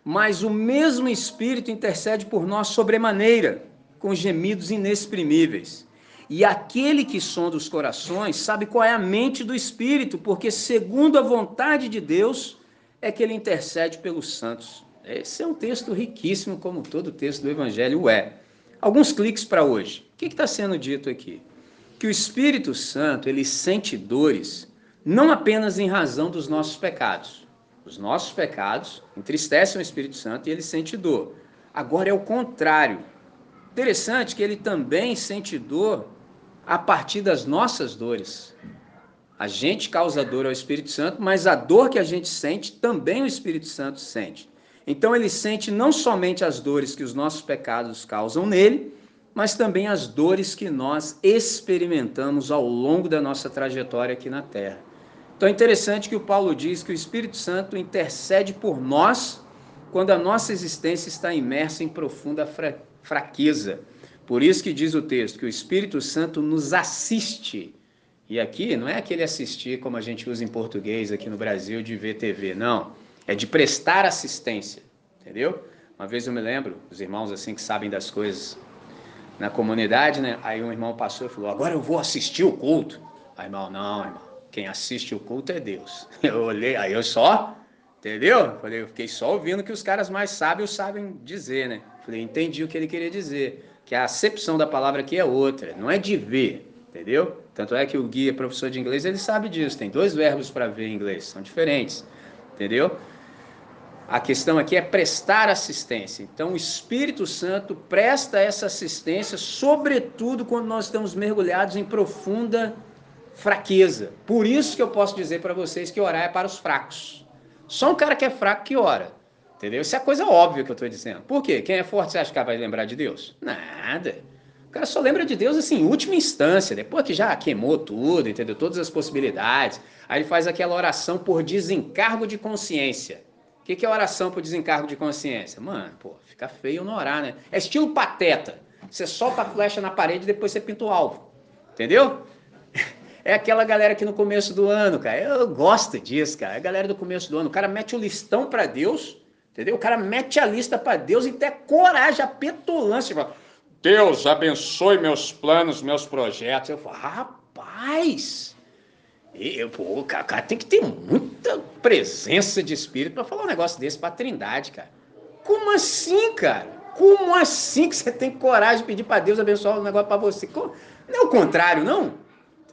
mas o mesmo Espírito intercede por nós sobremaneira, com gemidos inexprimíveis. E aquele que sonda os corações sabe qual é a mente do Espírito, porque segundo a vontade de Deus é que ele intercede pelos santos. Esse é um texto riquíssimo, como todo texto do Evangelho é. Alguns cliques para hoje. O que está sendo dito aqui? que o Espírito Santo ele sente dores não apenas em razão dos nossos pecados. Os nossos pecados entristecem o Espírito Santo e ele sente dor. Agora é o contrário. Interessante que ele também sente dor a partir das nossas dores. A gente causa dor ao Espírito Santo, mas a dor que a gente sente também o Espírito Santo sente. Então ele sente não somente as dores que os nossos pecados causam nele, mas também as dores que nós experimentamos ao longo da nossa trajetória aqui na Terra. Então é interessante que o Paulo diz que o Espírito Santo intercede por nós quando a nossa existência está imersa em profunda fra fraqueza. Por isso que diz o texto que o Espírito Santo nos assiste. E aqui não é aquele assistir como a gente usa em português aqui no Brasil de ver TV, não. É de prestar assistência, entendeu? Uma vez eu me lembro, os irmãos assim que sabem das coisas na comunidade, né? Aí um irmão passou e falou: Agora eu vou assistir o culto. Aí, irmão, não, irmão. Quem assiste o culto é Deus. *laughs* Eu olhei, aí eu só, entendeu? Falei, eu fiquei só ouvindo o que os caras mais sábios sabem dizer, né? Falei, entendi o que ele queria dizer. Que a acepção da palavra aqui é outra, não é de ver, entendeu? Tanto é que o guia professor de inglês, ele sabe disso. Tem dois verbos para ver em inglês, são diferentes, entendeu? A questão aqui é prestar assistência. Então, o Espírito Santo presta essa assistência, sobretudo quando nós estamos mergulhados em profunda fraqueza. Por isso que eu posso dizer para vocês que orar é para os fracos. Só um cara que é fraco que ora. Entendeu? Isso é coisa óbvia que eu estou dizendo. Por quê? Quem é forte, você acha que vai lembrar de Deus? Nada. O cara só lembra de Deus assim, em última instância, depois que já queimou tudo, entendeu? Todas as possibilidades. Aí ele faz aquela oração por desencargo de consciência. O que, que é oração por desencargo de consciência? Mano, pô, fica feio não orar, né? É estilo pateta. Você solta a flecha na parede e depois você pinta o alvo. Entendeu? É aquela galera que no começo do ano, cara, eu gosto disso, cara. É a galera do começo do ano, o cara mete o listão para Deus, entendeu? O cara mete a lista para Deus e tem coragem, a petulância. Fala, Deus abençoe meus planos, meus projetos. Eu falo, rapaz, eu, pô, o cara, tem que ter muita presença de espírito para falar um negócio desse para Trindade, cara. Como assim, cara? Como assim que você tem coragem de pedir para Deus abençoar o negócio para você? Não é o contrário, não?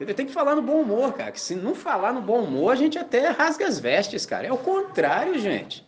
Entendeu? Tem que falar no bom humor, cara. Que se não falar no bom humor, a gente até rasga as vestes, cara. É o contrário, gente.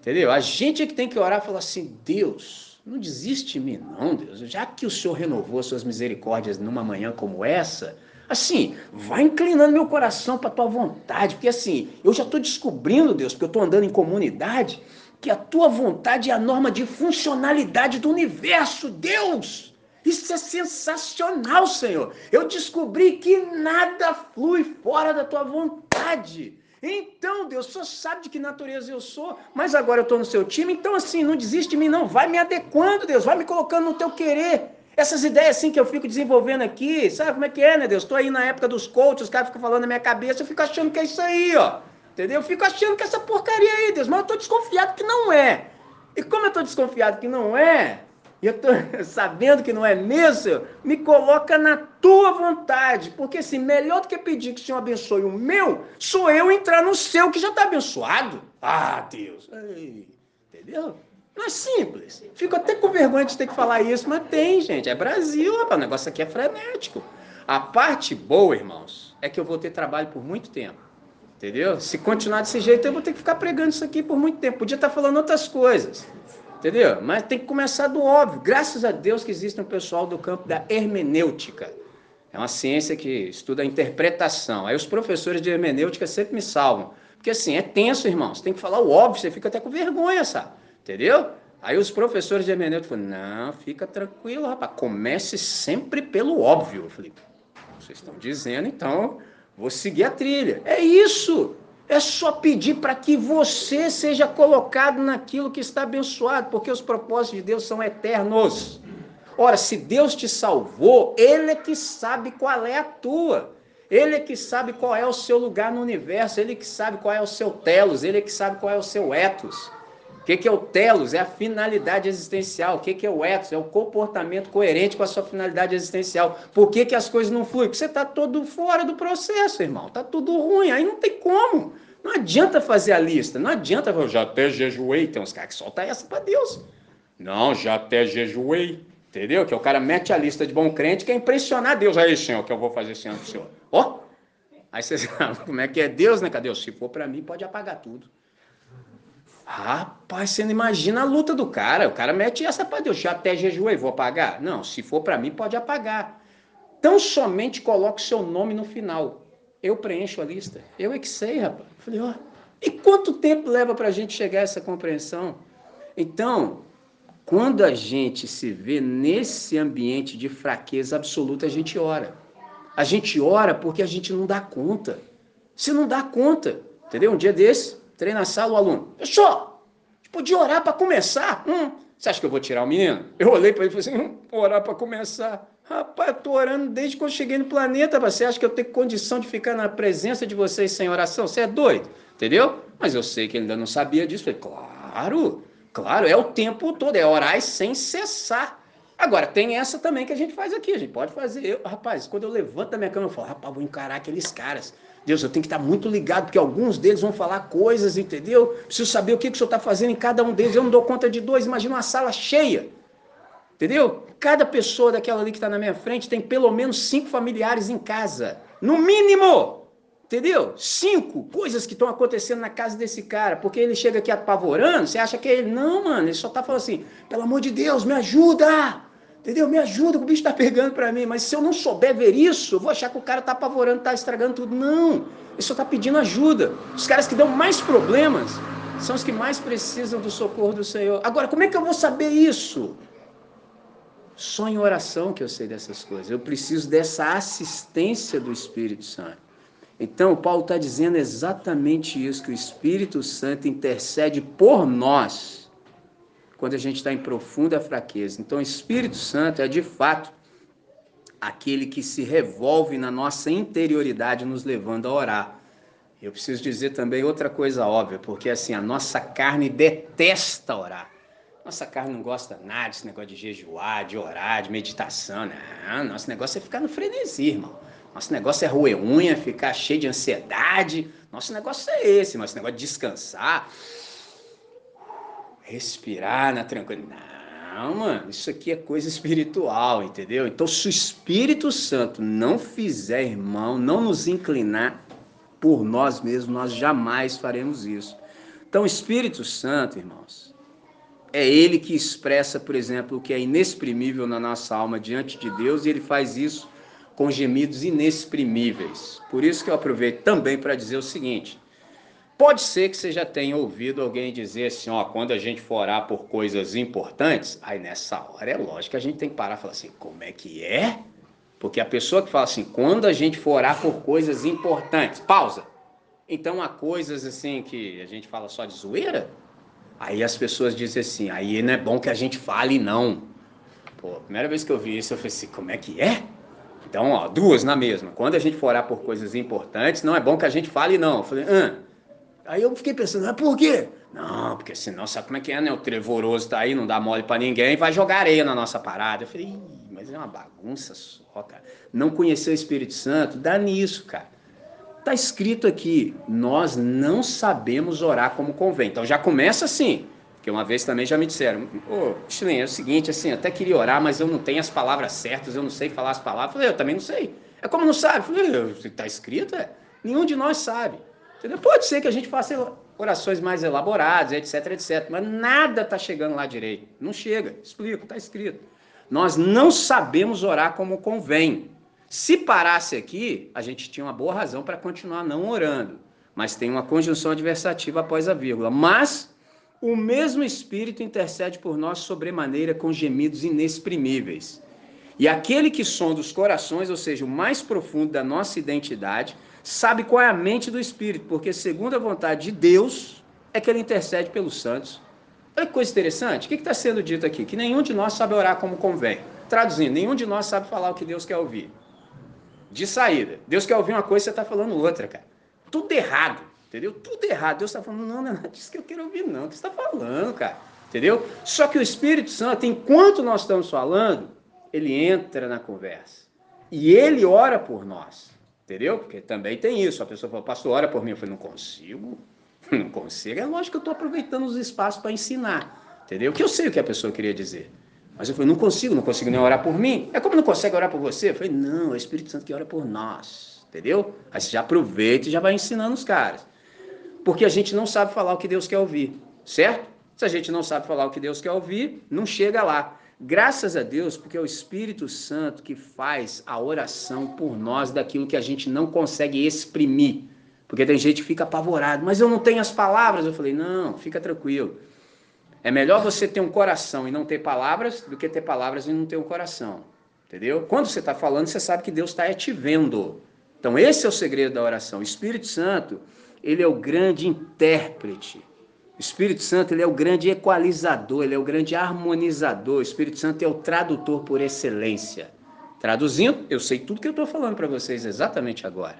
Entendeu? A gente é que tem que orar e falar assim: Deus, não desiste de mim, não, Deus. Já que o Senhor renovou as suas misericórdias numa manhã como essa, assim, vai inclinando meu coração para a tua vontade. Porque assim, eu já estou descobrindo, Deus, porque eu estou andando em comunidade, que a tua vontade é a norma de funcionalidade do universo, Deus. Isso é sensacional, Senhor. Eu descobri que nada flui fora da tua vontade. Então, Deus, só sabe de que natureza eu sou, mas agora eu estou no seu time, então assim, não desiste de mim, não. Vai me adequando, Deus, vai me colocando no teu querer. Essas ideias assim que eu fico desenvolvendo aqui, sabe como é que é, né, Deus? Estou aí na época dos coaches, os caras ficam falando na minha cabeça, eu fico achando que é isso aí, ó. Entendeu? Eu fico achando que é essa porcaria aí, Deus, mas eu estou desconfiado que não é. E como eu estou desconfiado que não é, eu estou *laughs* sabendo que não é mesmo, me coloca na tua vontade. Porque assim, melhor do que pedir que o Senhor abençoe o meu, sou eu entrar no seu que já está abençoado. Ah, Deus. Entendeu? Não é simples. Fico até com vergonha de ter que falar isso, mas tem, gente. É Brasil, rapaz. O negócio aqui é frenético. A parte boa, irmãos, é que eu vou ter trabalho por muito tempo. Entendeu? Se continuar desse jeito, eu vou ter que ficar pregando isso aqui por muito tempo. Podia estar falando outras coisas. Entendeu? Mas tem que começar do óbvio. Graças a Deus que existe um pessoal do campo da hermenêutica. É uma ciência que estuda a interpretação. Aí os professores de hermenêutica sempre me salvam. Porque assim, é tenso, irmãos. Tem que falar o óbvio, você fica até com vergonha, sabe? Entendeu? Aí os professores de hermenêutica falaram, não, fica tranquilo, rapaz, comece sempre pelo óbvio. Eu falei, vocês estão dizendo, então vou seguir a trilha. É isso. É só pedir para que você seja colocado naquilo que está abençoado, porque os propósitos de Deus são eternos. Ora, se Deus te salvou, Ele é que sabe qual é a tua. Ele é que sabe qual é o seu lugar no universo, Ele é que sabe qual é o seu telos, Ele é que sabe qual é o seu etos. O que, que é o telos? É a finalidade existencial. O que, que é o ethos? É o comportamento coerente com a sua finalidade existencial. Por que, que as coisas não fluem? Porque você está todo fora do processo, irmão. Está tudo ruim. Aí não tem como. Não adianta fazer a lista. Não adianta falar, já até jejuei. Tem uns caras que soltam essa para Deus. Não, já até jejuei. Entendeu? Que o cara mete a lista de bom crente, quer impressionar Deus. Aí, Senhor, que eu vou fazer esse ano Senhor? Ó! Oh! Aí você *laughs* sabe como é que é Deus, né? Cadê? Se for para mim, pode apagar tudo. Rapaz, você não imagina a luta do cara. O cara mete essa para Deus. Já até jejuei, vou apagar? Não, se for para mim, pode apagar. Então somente coloque seu nome no final. Eu preencho a lista. Eu é que sei, rapaz. Falei, ó. E quanto tempo leva para a gente chegar a essa compreensão? Então, quando a gente se vê nesse ambiente de fraqueza absoluta, a gente ora. A gente ora porque a gente não dá conta. Você não dá conta. Entendeu? Um dia desse, Entrei na sala, o aluno, professor, podia orar para começar? Hum, você acha que eu vou tirar o menino? Eu olhei para ele e falei assim, hum, orar para começar. Rapaz, eu estou orando desde que eu cheguei no planeta. Você acha que eu tenho condição de ficar na presença de vocês sem oração? Você é doido, entendeu? Mas eu sei que ele ainda não sabia disso. Falei, claro, claro, é o tempo todo, é orar sem cessar. Agora, tem essa também que a gente faz aqui, a gente pode fazer. Eu, rapaz, quando eu levanto da minha cama, eu falo, rapaz, vou encarar aqueles caras. Deus, eu tenho que estar muito ligado, porque alguns deles vão falar coisas, entendeu? Preciso saber o que, que o senhor está fazendo em cada um deles. Eu não dou conta de dois, imagina uma sala cheia. Entendeu? Cada pessoa daquela ali que está na minha frente tem pelo menos cinco familiares em casa. No mínimo! Entendeu? Cinco coisas que estão acontecendo na casa desse cara. Porque ele chega aqui apavorando, você acha que é ele. Não, mano, ele só está falando assim: pelo amor de Deus, me ajuda! Entendeu? Me ajuda, o bicho está pegando para mim. Mas se eu não souber ver isso, eu vou achar que o cara está apavorando, está estragando tudo. Não, ele só está pedindo ajuda. Os caras que dão mais problemas são os que mais precisam do socorro do Senhor. Agora, como é que eu vou saber isso? Só em oração que eu sei dessas coisas. Eu preciso dessa assistência do Espírito Santo. Então, Paulo está dizendo exatamente isso: que o Espírito Santo intercede por nós quando a gente está em profunda fraqueza. Então, o Espírito Santo é de fato aquele que se revolve na nossa interioridade, nos levando a orar. Eu preciso dizer também outra coisa óbvia, porque assim, a nossa carne detesta orar. Nossa carne não gosta nada desse negócio de jejuar, de orar, de meditação. Não, nosso negócio é ficar no frenesi, irmão. Nosso negócio é roer unha, ficar cheio de ansiedade. Nosso negócio é esse, nosso negócio de descansar respirar na tranquilidade. Não, mano, isso aqui é coisa espiritual, entendeu? Então, se o Espírito Santo não fizer, irmão, não nos inclinar por nós mesmos, nós jamais faremos isso. Então, o Espírito Santo, irmãos, é ele que expressa, por exemplo, o que é inexprimível na nossa alma diante de Deus, e ele faz isso com gemidos inexprimíveis. Por isso que eu aproveito também para dizer o seguinte: Pode ser que você já tenha ouvido alguém dizer assim, ó, quando a gente for orar por coisas importantes, aí nessa hora é lógico que a gente tem que parar e falar assim, como é que é? Porque a pessoa que fala assim, quando a gente for orar por coisas importantes, pausa. Então há coisas assim que a gente fala só de zoeira? Aí as pessoas dizem assim, aí não é bom que a gente fale não. Pô, a primeira vez que eu vi isso, eu falei assim, como é que é? Então, ó, duas na mesma. Quando a gente for orar por coisas importantes, não é bom que a gente fale não. Eu falei, ah. Aí eu fiquei pensando, ah, por quê? Não, porque senão, sabe como é que é, né? O trevoroso tá aí, não dá mole para ninguém, vai jogar areia na nossa parada. Eu falei, mas é uma bagunça só, cara. Não conhecer o Espírito Santo, dá nisso, cara. Tá escrito aqui, nós não sabemos orar como convém. Então já começa assim. Porque uma vez também já me disseram, ô, oh, é o seguinte, assim, até queria orar, mas eu não tenho as palavras certas, eu não sei falar as palavras. Eu falei, eu também não sei. É como não sabe? Eu falei, está escrito, é. Nenhum de nós sabe. Entendeu? Pode ser que a gente faça orações mais elaboradas, etc, etc, mas nada está chegando lá direito. Não chega. Explico, está escrito. Nós não sabemos orar como convém. Se parasse aqui, a gente tinha uma boa razão para continuar não orando. Mas tem uma conjunção adversativa após a vírgula. Mas o mesmo Espírito intercede por nós sobremaneira com gemidos inexprimíveis. E aquele que sonda os corações, ou seja, o mais profundo da nossa identidade, sabe qual é a mente do Espírito, porque segundo a vontade de Deus é que ele intercede pelos santos. Olha que coisa interessante, o que está sendo dito aqui? Que nenhum de nós sabe orar como convém. Traduzindo, nenhum de nós sabe falar o que Deus quer ouvir. De saída, Deus quer ouvir uma coisa você está falando outra, cara. Tudo errado. Entendeu? Tudo errado. Deus está falando, não, não é disso que eu quero ouvir, não. O que você está falando, cara? Entendeu? Só que o Espírito Santo, enquanto nós estamos falando, ele entra na conversa. E ele ora por nós. Entendeu? Porque também tem isso. A pessoa fala, pastor, ora por mim. Eu falei, não consigo. *laughs* Não consigo. É lógico que eu estou aproveitando os espaços para ensinar. Entendeu? Que eu sei o que a pessoa queria dizer. Mas eu falei, não consigo, não consigo nem orar por mim. É como não consegue orar por você? Eu falei, não, é o Espírito Santo que ora por nós. Entendeu? Aí você já aproveita e já vai ensinando os caras porque a gente não sabe falar o que Deus quer ouvir, certo? Se a gente não sabe falar o que Deus quer ouvir, não chega lá. Graças a Deus, porque é o Espírito Santo que faz a oração por nós daquilo que a gente não consegue exprimir. Porque tem gente que fica apavorado, mas eu não tenho as palavras. Eu falei, não, fica tranquilo. É melhor você ter um coração e não ter palavras do que ter palavras e não ter um coração. Entendeu? Quando você está falando, você sabe que Deus está te vendo. Então, esse é o segredo da oração. O Espírito Santo, ele é o grande intérprete. O Espírito Santo ele é o grande equalizador, ele é o grande harmonizador. O Espírito Santo é o tradutor por excelência. Traduzindo, eu sei tudo que eu estou falando para vocês exatamente agora.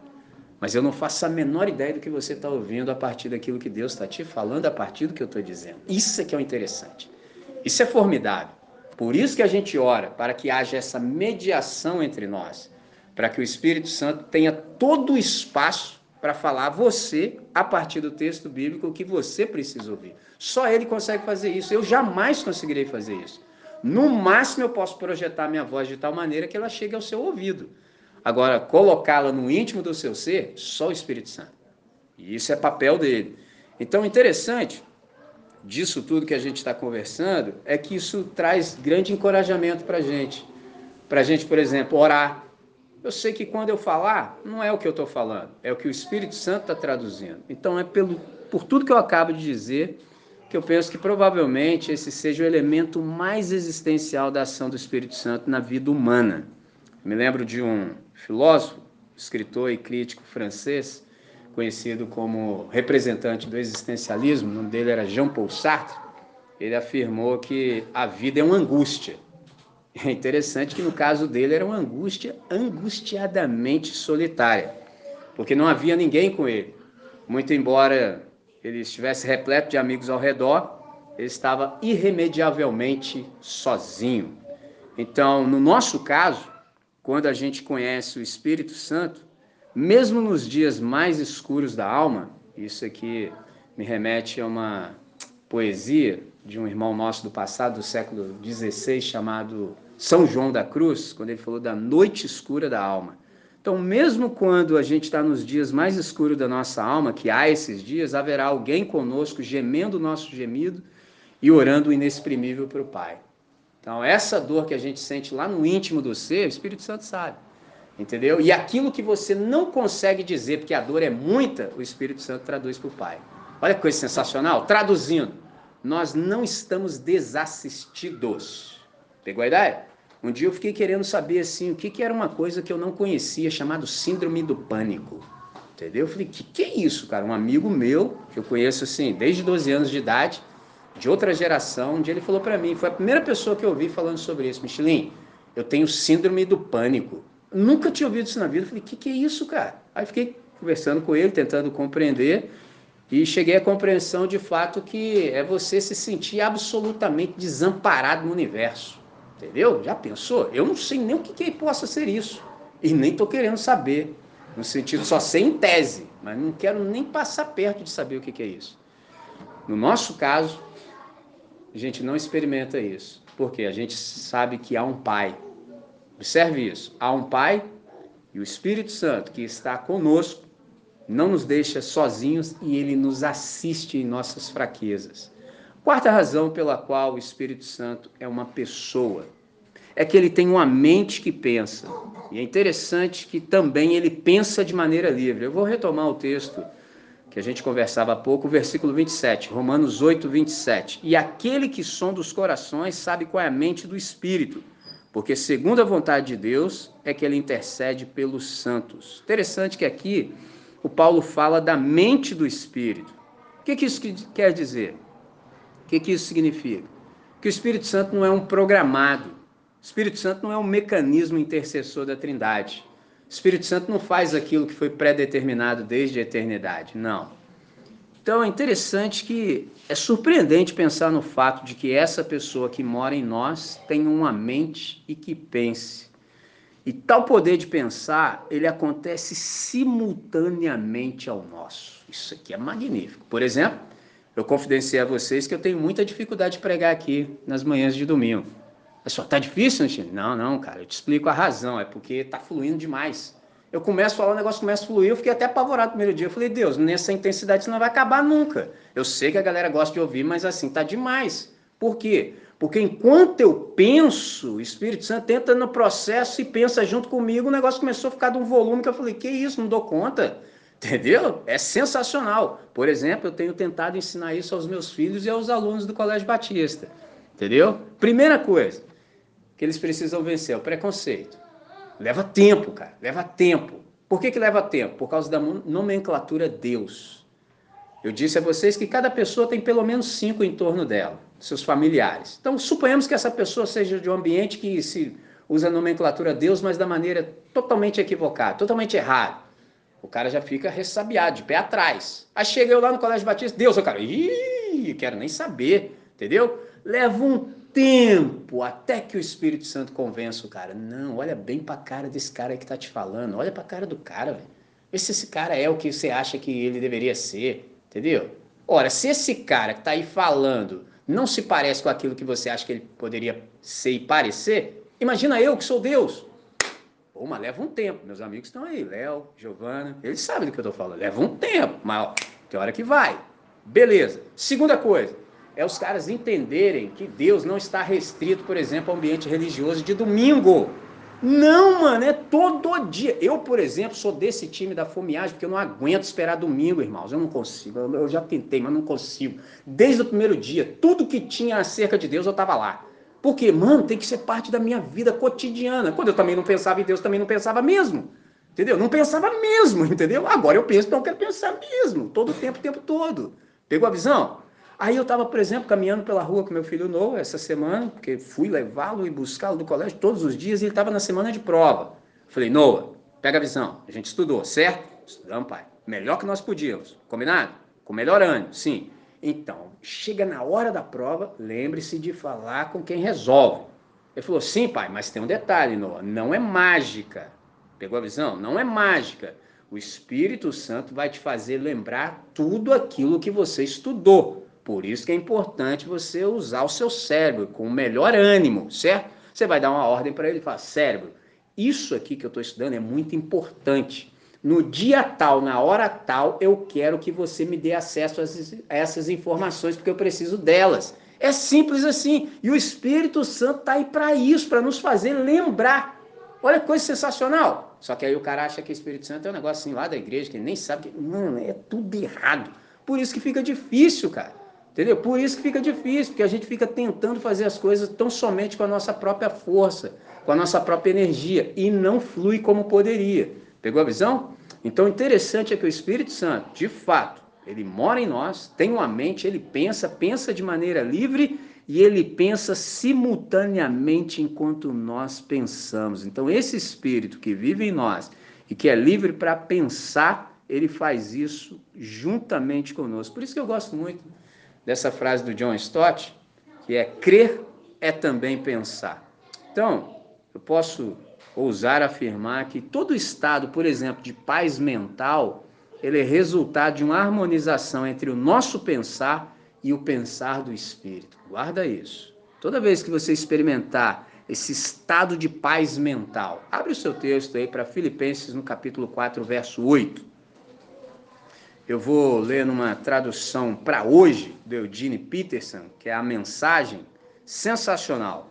Mas eu não faço a menor ideia do que você está ouvindo a partir daquilo que Deus está te falando, a partir do que eu estou dizendo. Isso é que é o interessante. Isso é formidável. Por isso que a gente ora, para que haja essa mediação entre nós, para que o Espírito Santo tenha todo o espaço para falar a você, a partir do texto bíblico, o que você precisa ouvir. Só ele consegue fazer isso. Eu jamais conseguirei fazer isso. No máximo, eu posso projetar minha voz de tal maneira que ela chegue ao seu ouvido. Agora, colocá-la no íntimo do seu ser, só o Espírito Santo. E isso é papel dele. Então, interessante disso tudo que a gente está conversando é que isso traz grande encorajamento para a gente. Para a gente, por exemplo, orar eu sei que quando eu falar, não é o que eu estou falando, é o que o Espírito Santo está traduzindo. Então é pelo, por tudo que eu acabo de dizer que eu penso que provavelmente esse seja o elemento mais existencial da ação do Espírito Santo na vida humana. me lembro de um filósofo, escritor e crítico francês, conhecido como representante do existencialismo, o nome dele era Jean-Paul Sartre. Ele afirmou que a vida é uma angústia é interessante que no caso dele era uma angústia angustiadamente solitária, porque não havia ninguém com ele. Muito embora ele estivesse repleto de amigos ao redor, ele estava irremediavelmente sozinho. Então, no nosso caso, quando a gente conhece o Espírito Santo, mesmo nos dias mais escuros da alma, isso aqui me remete a uma poesia de um irmão nosso do passado, do século XVI, chamado são João da Cruz, quando ele falou da noite escura da alma. Então, mesmo quando a gente está nos dias mais escuros da nossa alma, que há esses dias, haverá alguém conosco gemendo o nosso gemido e orando o inexprimível para o Pai. Então, essa dor que a gente sente lá no íntimo do ser, o Espírito Santo sabe. Entendeu? E aquilo que você não consegue dizer, porque a dor é muita, o Espírito Santo traduz para o Pai. Olha que coisa sensacional. Traduzindo, nós não estamos desassistidos. Pegou a ideia? Um dia eu fiquei querendo saber assim, o que, que era uma coisa que eu não conhecia, chamado síndrome do pânico. Entendeu? Eu falei, que que é isso, cara? Um amigo meu, que eu conheço assim, desde 12 anos de idade, de outra geração, onde ele falou para mim, foi a primeira pessoa que eu ouvi falando sobre isso, Michelin, eu tenho síndrome do pânico. Nunca tinha ouvido isso na vida. Eu falei, que, que é isso, cara? Aí fiquei conversando com ele, tentando compreender, e cheguei à compreensão de fato que é você se sentir absolutamente desamparado no universo. Entendeu? Já pensou? Eu não sei nem o que, que possa ser isso. E nem estou querendo saber. No sentido, só sei em tese, mas não quero nem passar perto de saber o que, que é isso. No nosso caso, a gente não experimenta isso. Porque a gente sabe que há um Pai. Observe isso. Há um Pai e o Espírito Santo que está conosco não nos deixa sozinhos e ele nos assiste em nossas fraquezas. Quarta razão pela qual o Espírito Santo é uma pessoa é que ele tem uma mente que pensa. E é interessante que também ele pensa de maneira livre. Eu vou retomar o texto que a gente conversava há pouco, o versículo 27, Romanos 8, 27. E aquele que sonda os corações sabe qual é a mente do Espírito, porque segundo a vontade de Deus é que ele intercede pelos santos. Interessante que aqui o Paulo fala da mente do Espírito. O que, que isso quer dizer? O que, que isso significa? Que o Espírito Santo não é um programado. Espírito Santo não é um mecanismo intercessor da Trindade. Espírito Santo não faz aquilo que foi pré-determinado desde a eternidade. Não. Então é interessante que é surpreendente pensar no fato de que essa pessoa que mora em nós tem uma mente e que pense. E tal poder de pensar, ele acontece simultaneamente ao nosso. Isso aqui é magnífico. Por exemplo, eu confidenciei a vocês que eu tenho muita dificuldade de pregar aqui nas manhãs de domingo. É só, tá difícil, Chile? Não, não, cara, eu te explico a razão, é porque tá fluindo demais. Eu começo a falar, o negócio começa a fluir, eu fiquei até apavorado no primeiro dia. Eu falei, Deus, nessa intensidade isso não vai acabar nunca. Eu sei que a galera gosta de ouvir, mas assim, tá demais. Por quê? Porque enquanto eu penso, o Espírito Santo entra no processo e pensa junto comigo, o negócio começou a ficar de um volume que eu falei, que isso, não dou conta. *laughs* Entendeu? É sensacional. Por exemplo, eu tenho tentado ensinar isso aos meus filhos e aos alunos do Colégio Batista. Entendeu? Primeira coisa que eles precisam vencer é o preconceito. Leva tempo, cara. Leva tempo. Por que, que leva tempo? Por causa da nomenclatura Deus. Eu disse a vocês que cada pessoa tem pelo menos cinco em torno dela seus familiares. Então, suponhamos que essa pessoa seja de um ambiente que se usa a nomenclatura Deus, mas da maneira totalmente equivocada, totalmente errada. O cara já fica ressabiado, de pé atrás. Aí chega eu lá no Colégio Batista, Deus, eu cara, ih, quero nem saber, entendeu? Leva um tempo até que o Espírito Santo convença o cara. Não, olha bem pra cara desse cara que tá te falando, olha pra cara do cara, velho. Vê se esse cara é o que você acha que ele deveria ser, entendeu? Ora, se esse cara que tá aí falando não se parece com aquilo que você acha que ele poderia ser e parecer, imagina eu que sou Deus. Pô, mas leva um tempo. Meus amigos estão aí, Léo, Giovana, eles sabem do que eu estou falando. Leva um tempo, mas ó, tem hora que vai. Beleza. Segunda coisa, é os caras entenderem que Deus não está restrito, por exemplo, ao ambiente religioso de domingo. Não, mano, é todo dia. Eu, por exemplo, sou desse time da fomeagem porque eu não aguento esperar domingo, irmãos. Eu não consigo. Eu já tentei, mas não consigo. Desde o primeiro dia, tudo que tinha acerca de Deus eu estava lá. Porque, mano, tem que ser parte da minha vida cotidiana. Quando eu também não pensava em Deus, também não pensava mesmo. Entendeu? Não pensava mesmo, entendeu? Agora eu penso, não quero pensar mesmo. Todo o tempo, o tempo todo. Pegou a visão? Aí eu estava, por exemplo, caminhando pela rua com meu filho novo essa semana, porque fui levá-lo e buscá-lo do colégio todos os dias e ele estava na semana de prova. Falei, Noah, pega a visão. A gente estudou, certo? Estudamos, pai. Melhor que nós podíamos. Combinado? Com melhor ânimo, sim. Então, chega na hora da prova, lembre-se de falar com quem resolve. Ele falou, sim, pai, mas tem um detalhe, Noah. Não é mágica. Pegou a visão? Não é mágica. O Espírito Santo vai te fazer lembrar tudo aquilo que você estudou. Por isso que é importante você usar o seu cérebro com o melhor ânimo, certo? Você vai dar uma ordem para ele e falar: cérebro, isso aqui que eu estou estudando é muito importante. No dia tal, na hora tal, eu quero que você me dê acesso a essas informações, porque eu preciso delas. É simples assim. E o Espírito Santo está aí para isso, para nos fazer lembrar. Olha que coisa sensacional. Só que aí o cara acha que o Espírito Santo é um negócio assim lá da igreja, que ele nem sabe que. Mano, é tudo errado. Por isso que fica difícil, cara. Entendeu? Por isso que fica difícil, porque a gente fica tentando fazer as coisas tão somente com a nossa própria força, com a nossa própria energia, e não flui como poderia. Pegou a visão? Então, interessante é que o Espírito Santo, de fato, Ele mora em nós, tem uma mente, ele pensa, pensa de maneira livre e ele pensa simultaneamente enquanto nós pensamos. Então, esse espírito que vive em nós e que é livre para pensar, ele faz isso juntamente conosco. Por isso que eu gosto muito dessa frase do John Stott, que é crer é também pensar. Então, eu posso ousar afirmar que todo estado, por exemplo, de paz mental, ele é resultado de uma harmonização entre o nosso pensar e o pensar do espírito. Guarda isso. Toda vez que você experimentar esse estado de paz mental, abre o seu texto aí para Filipenses no capítulo 4, verso 8. Eu vou ler numa tradução para hoje do Eugene Peterson, que é a mensagem sensacional.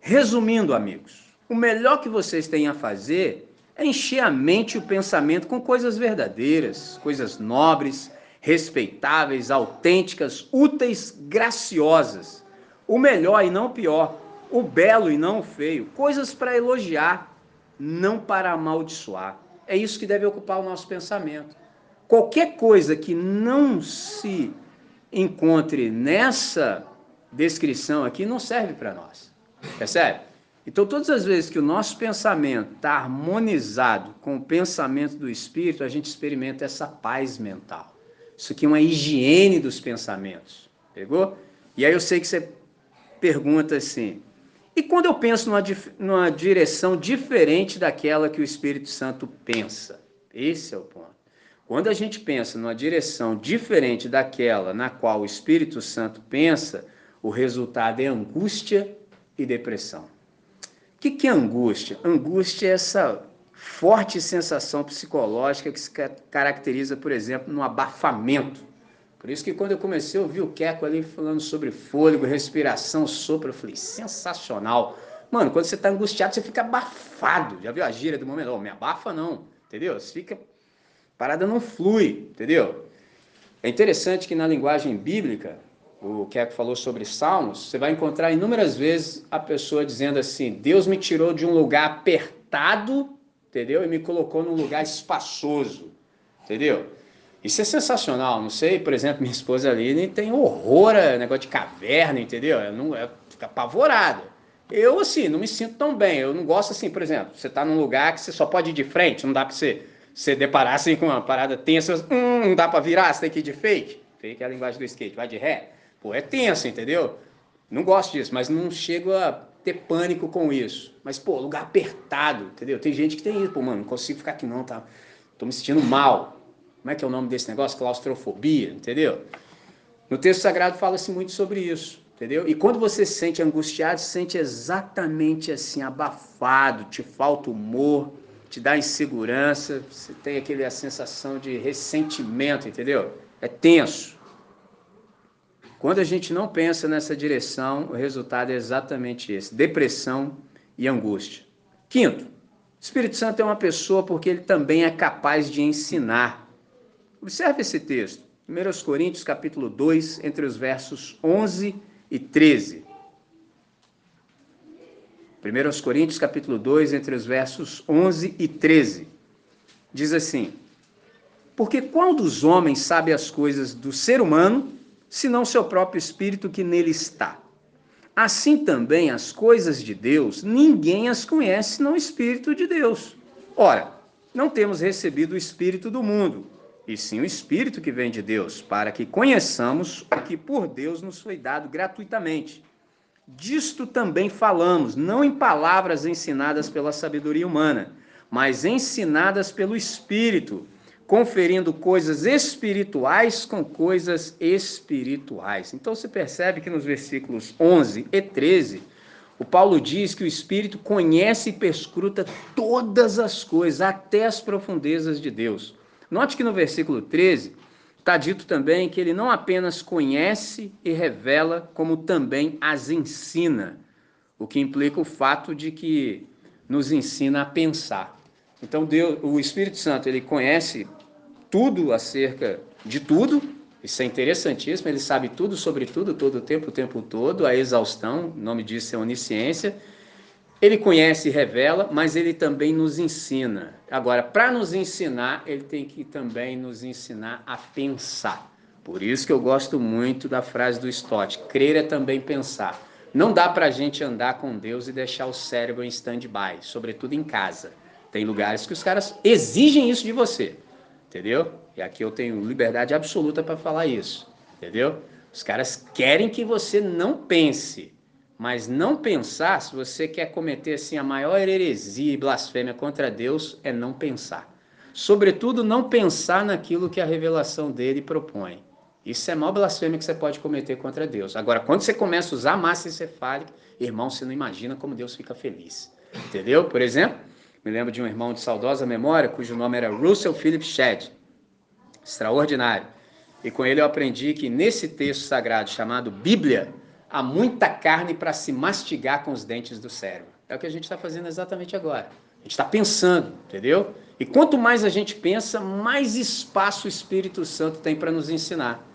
Resumindo, amigos, o melhor que vocês têm a fazer é encher a mente e o pensamento com coisas verdadeiras, coisas nobres, respeitáveis, autênticas, úteis, graciosas. O melhor e não o pior, o belo e não o feio, coisas para elogiar, não para amaldiçoar. É isso que deve ocupar o nosso pensamento. Qualquer coisa que não se encontre nessa descrição aqui não serve para nós. Percebe? Então, todas as vezes que o nosso pensamento está harmonizado com o pensamento do Espírito, a gente experimenta essa paz mental. Isso aqui é uma higiene dos pensamentos. Pegou? E aí eu sei que você pergunta assim: e quando eu penso numa, numa direção diferente daquela que o Espírito Santo pensa? Esse é o ponto. Quando a gente pensa numa direção diferente daquela na qual o Espírito Santo pensa, o resultado é angústia e depressão. O que, que é angústia? Angústia é essa forte sensação psicológica que se caracteriza, por exemplo, no abafamento. Por isso que quando eu comecei a ouvir o Keco ali falando sobre fôlego, respiração, sopro, eu falei, sensacional. Mano, quando você está angustiado, você fica abafado. Já viu a gíria do momento? Oh, me abafa não, entendeu? Você fica... parada não flui, entendeu? É interessante que na linguagem bíblica, o Keco falou sobre Salmos, você vai encontrar inúmeras vezes a pessoa dizendo assim: Deus me tirou de um lugar apertado, entendeu? E me colocou num lugar espaçoso, entendeu? Isso é sensacional. Não sei, por exemplo, minha esposa Aline tem horror a negócio de caverna, entendeu? Ela não, ela fica apavorada. Eu, assim, não me sinto tão bem. Eu não gosto assim, por exemplo, você está num lugar que você só pode ir de frente, não dá para você se deparar assim com uma parada tensa, hum, não dá para virar, você tem que ir de fake. Fake é a linguagem do skate, vai de ré. Pô, é tenso, entendeu? Não gosto disso, mas não chego a ter pânico com isso. Mas, pô, lugar apertado, entendeu? Tem gente que tem isso, pô, mano, não consigo ficar aqui não, tá? Tô me sentindo mal. Como é que é o nome desse negócio? Claustrofobia, entendeu? No texto sagrado fala-se muito sobre isso, entendeu? E quando você se sente angustiado, se sente exatamente assim, abafado, te falta humor, te dá insegurança, você tem aquele, a sensação de ressentimento, entendeu? É tenso. Quando a gente não pensa nessa direção, o resultado é exatamente esse: depressão e angústia. Quinto, Espírito Santo é uma pessoa porque ele também é capaz de ensinar. Observe esse texto, 1 Coríntios capítulo 2, entre os versos 11 e 13. 1 Coríntios capítulo 2, entre os versos 11 e 13. Diz assim: Porque qual dos homens sabe as coisas do ser humano, senão seu próprio espírito que nele está. Assim também as coisas de Deus, ninguém as conhece senão o espírito de Deus. Ora, não temos recebido o espírito do mundo, e sim o espírito que vem de Deus, para que conheçamos o que por Deus nos foi dado gratuitamente. Disto também falamos, não em palavras ensinadas pela sabedoria humana, mas ensinadas pelo Espírito, conferindo coisas espirituais com coisas espirituais. Então você percebe que nos versículos 11 e 13, o Paulo diz que o Espírito conhece e perscruta todas as coisas, até as profundezas de Deus. Note que no versículo 13 está dito também que ele não apenas conhece e revela, como também as ensina, o que implica o fato de que nos ensina a pensar. Então Deus, o Espírito Santo, ele conhece tudo acerca de tudo. Isso é interessantíssimo, ele sabe tudo sobre tudo, todo o tempo, o tempo todo, a exaustão, o nome disso é onisciência. Ele conhece e revela, mas ele também nos ensina. Agora, para nos ensinar, ele tem que também nos ensinar a pensar. Por isso que eu gosto muito da frase do Stott: crer é também pensar. Não dá para a gente andar com Deus e deixar o cérebro em stand-by, sobretudo em casa. Tem lugares que os caras exigem isso de você, entendeu? E aqui eu tenho liberdade absoluta para falar isso, entendeu? Os caras querem que você não pense. Mas não pensar, se você quer cometer assim a maior heresia e blasfêmia contra Deus, é não pensar. Sobretudo, não pensar naquilo que a revelação dele propõe. Isso é a maior blasfêmia que você pode cometer contra Deus. Agora, quando você começa a usar massa encefálica, irmão, você não imagina como Deus fica feliz. Entendeu? Por exemplo, me lembro de um irmão de saudosa memória, cujo nome era Russell Philip Shedd. Extraordinário. E com ele eu aprendi que nesse texto sagrado chamado Bíblia, há muita carne para se mastigar com os dentes do cérebro. É o que a gente está fazendo exatamente agora. A gente está pensando, entendeu? E quanto mais a gente pensa, mais espaço o Espírito Santo tem para nos ensinar.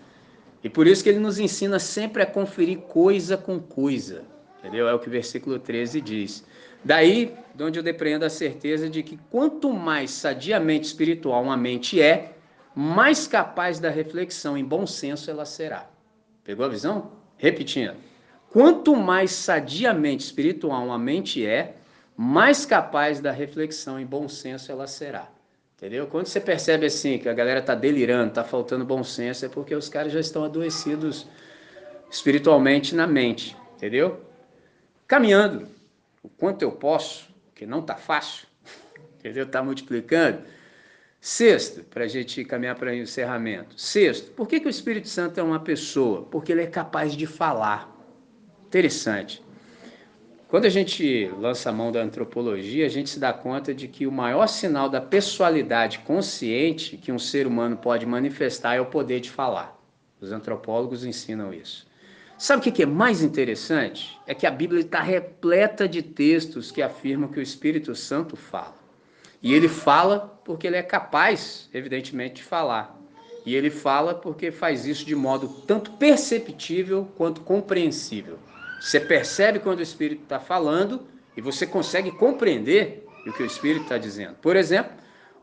E por isso que ele nos ensina sempre a conferir coisa com coisa. Entendeu? É o que o versículo 13 diz. Daí, de onde eu depreendo a certeza de que quanto mais sadiamente espiritual uma mente é, mais capaz da reflexão em bom senso ela será. Pegou a visão? Repetindo, quanto mais sadiamente espiritual uma mente é, mais capaz da reflexão em bom senso ela será. Entendeu? Quando você percebe assim que a galera tá delirando, tá faltando bom senso, é porque os caras já estão adoecidos espiritualmente na mente, entendeu? Caminhando o quanto eu posso, que não tá fácil, *laughs* entendeu? Tá multiplicando. Sexto, para a gente caminhar para o encerramento. Sexto, por que, que o Espírito Santo é uma pessoa? Porque ele é capaz de falar. Interessante. Quando a gente lança a mão da antropologia, a gente se dá conta de que o maior sinal da pessoalidade consciente que um ser humano pode manifestar é o poder de falar. Os antropólogos ensinam isso. Sabe o que é mais interessante? É que a Bíblia está repleta de textos que afirmam que o Espírito Santo fala. E ele fala porque ele é capaz, evidentemente, de falar. E ele fala porque faz isso de modo tanto perceptível quanto compreensível. Você percebe quando o Espírito está falando e você consegue compreender o que o Espírito está dizendo. Por exemplo,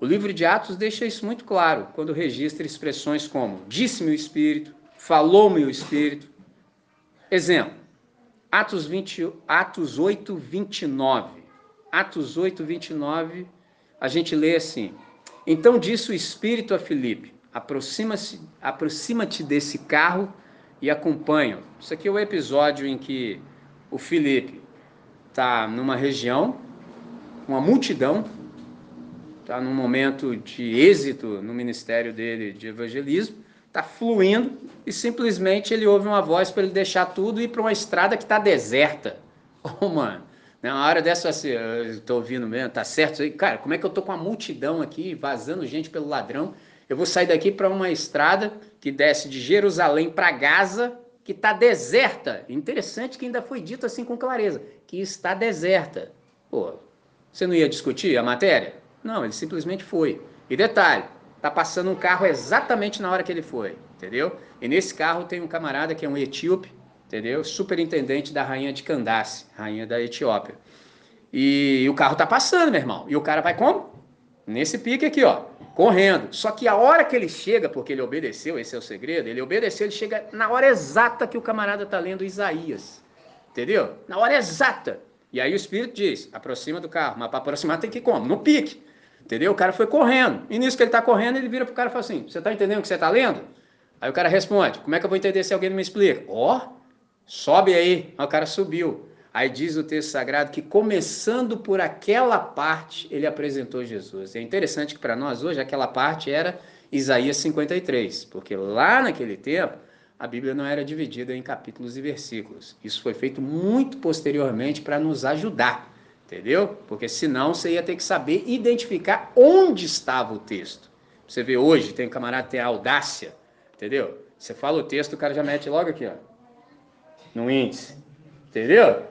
o livro de Atos deixa isso muito claro quando registra expressões como disse-me o Espírito, falou-me o Espírito. Exemplo, Atos, 20, Atos 8, 29. Atos 8, 29 a gente lê assim: Então disse o Espírito a Filipe: aproxima-te aproxima desse carro e acompanha. Isso aqui é o episódio em que o Filipe está numa região, uma multidão, está num momento de êxito no ministério dele de evangelismo, está fluindo e simplesmente ele ouve uma voz para ele deixar tudo e ir para uma estrada que está deserta. *laughs* Oh, mano, na hora dessa, assim, eu tô ouvindo mesmo, tá certo? Cara, como é que eu tô com uma multidão aqui, vazando gente pelo ladrão? Eu vou sair daqui para uma estrada que desce de Jerusalém para Gaza, que está deserta. Interessante que ainda foi dito assim com clareza, que está deserta. Pô, você não ia discutir a matéria? Não, ele simplesmente foi. E detalhe, tá passando um carro exatamente na hora que ele foi, entendeu? E nesse carro tem um camarada que é um etíope, entendeu? Superintendente da rainha de Candace, rainha da Etiópia. E, e, o carro tá passando, meu irmão. E o cara vai como? Nesse pique aqui, ó, correndo. Só que a hora que ele chega, porque ele obedeceu, esse é o segredo, ele obedeceu, ele chega na hora exata que o camarada tá lendo Isaías. Entendeu? Na hora exata. E aí o Espírito diz: aproxima do carro. Mas para aproximar tem que como? No pique. Entendeu? O cara foi correndo. E nisso que ele tá correndo, ele vira pro cara e fala assim: Você tá entendendo o que você tá lendo? Aí o cara responde: Como é que eu vou entender se alguém não me explica? Ó, oh, Sobe aí. O cara subiu. Aí diz o texto sagrado que começando por aquela parte, ele apresentou Jesus. É interessante que para nós hoje aquela parte era Isaías 53, porque lá naquele tempo a Bíblia não era dividida em capítulos e versículos. Isso foi feito muito posteriormente para nos ajudar, entendeu? Porque senão você ia ter que saber identificar onde estava o texto. Você vê hoje, tem um camarada que tem a audácia, entendeu? Você fala o texto, o cara já mete logo aqui, ó no índice. Entendeu?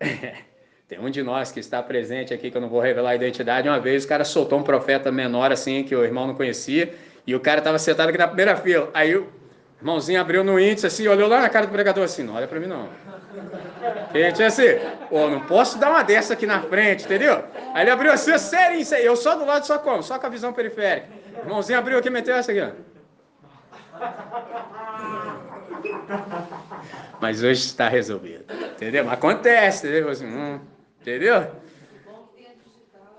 *laughs* Tem um de nós que está presente aqui, que eu não vou revelar a identidade. Uma vez o cara soltou um profeta menor assim, que o irmão não conhecia, e o cara estava sentado aqui na primeira fila. Aí o irmãozinho abriu no índice assim, olhou lá na cara do pregador assim: não olha para mim não. *laughs* Gente, assim, pô, não posso dar uma dessa aqui na frente, entendeu? Aí ele abriu assim, sério, isso aí. Eu só do lado, só como? Só com a visão periférica. O irmãozinho abriu aqui meteu essa aqui, ó. *laughs* Mas hoje está resolvido, entendeu? Mas acontece, entendeu? Assim, hum, entendeu?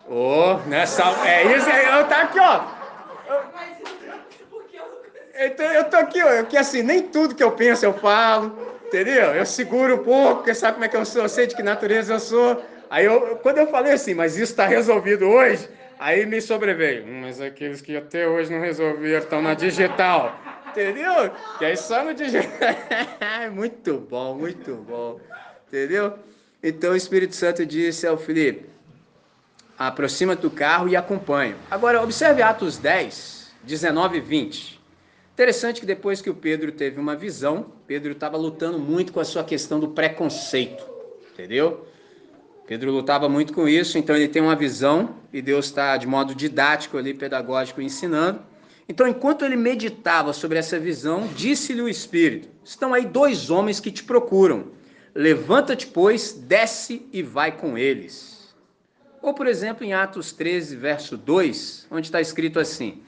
Oh, nessa, é isso aí, eu tá aqui, ó. Eu, tô, eu tô aqui, ó, eu, que assim, nem tudo que eu penso eu falo, entendeu? Eu seguro um pouco, porque sabe como é que eu sou, eu sei de que natureza eu sou. Aí eu, quando eu falei assim, mas isso está resolvido hoje, aí me sobreveio. Hum, mas aqueles que até hoje não resolveram estão na digital. Entendeu? Que aí só no digital. *laughs* muito bom, muito bom. Entendeu? Então o Espírito Santo disse ao Felipe: aproxima do carro e acompanha. Agora, observe Atos 10, 19 e 20. Interessante que depois que o Pedro teve uma visão, Pedro estava lutando muito com a sua questão do preconceito, entendeu? Pedro lutava muito com isso, então ele tem uma visão e Deus está de modo didático ali, pedagógico, ensinando. Então, enquanto ele meditava sobre essa visão, disse-lhe o Espírito: Estão aí dois homens que te procuram. Levanta-te, pois, desce e vai com eles. Ou, por exemplo, em Atos 13, verso 2, onde está escrito assim: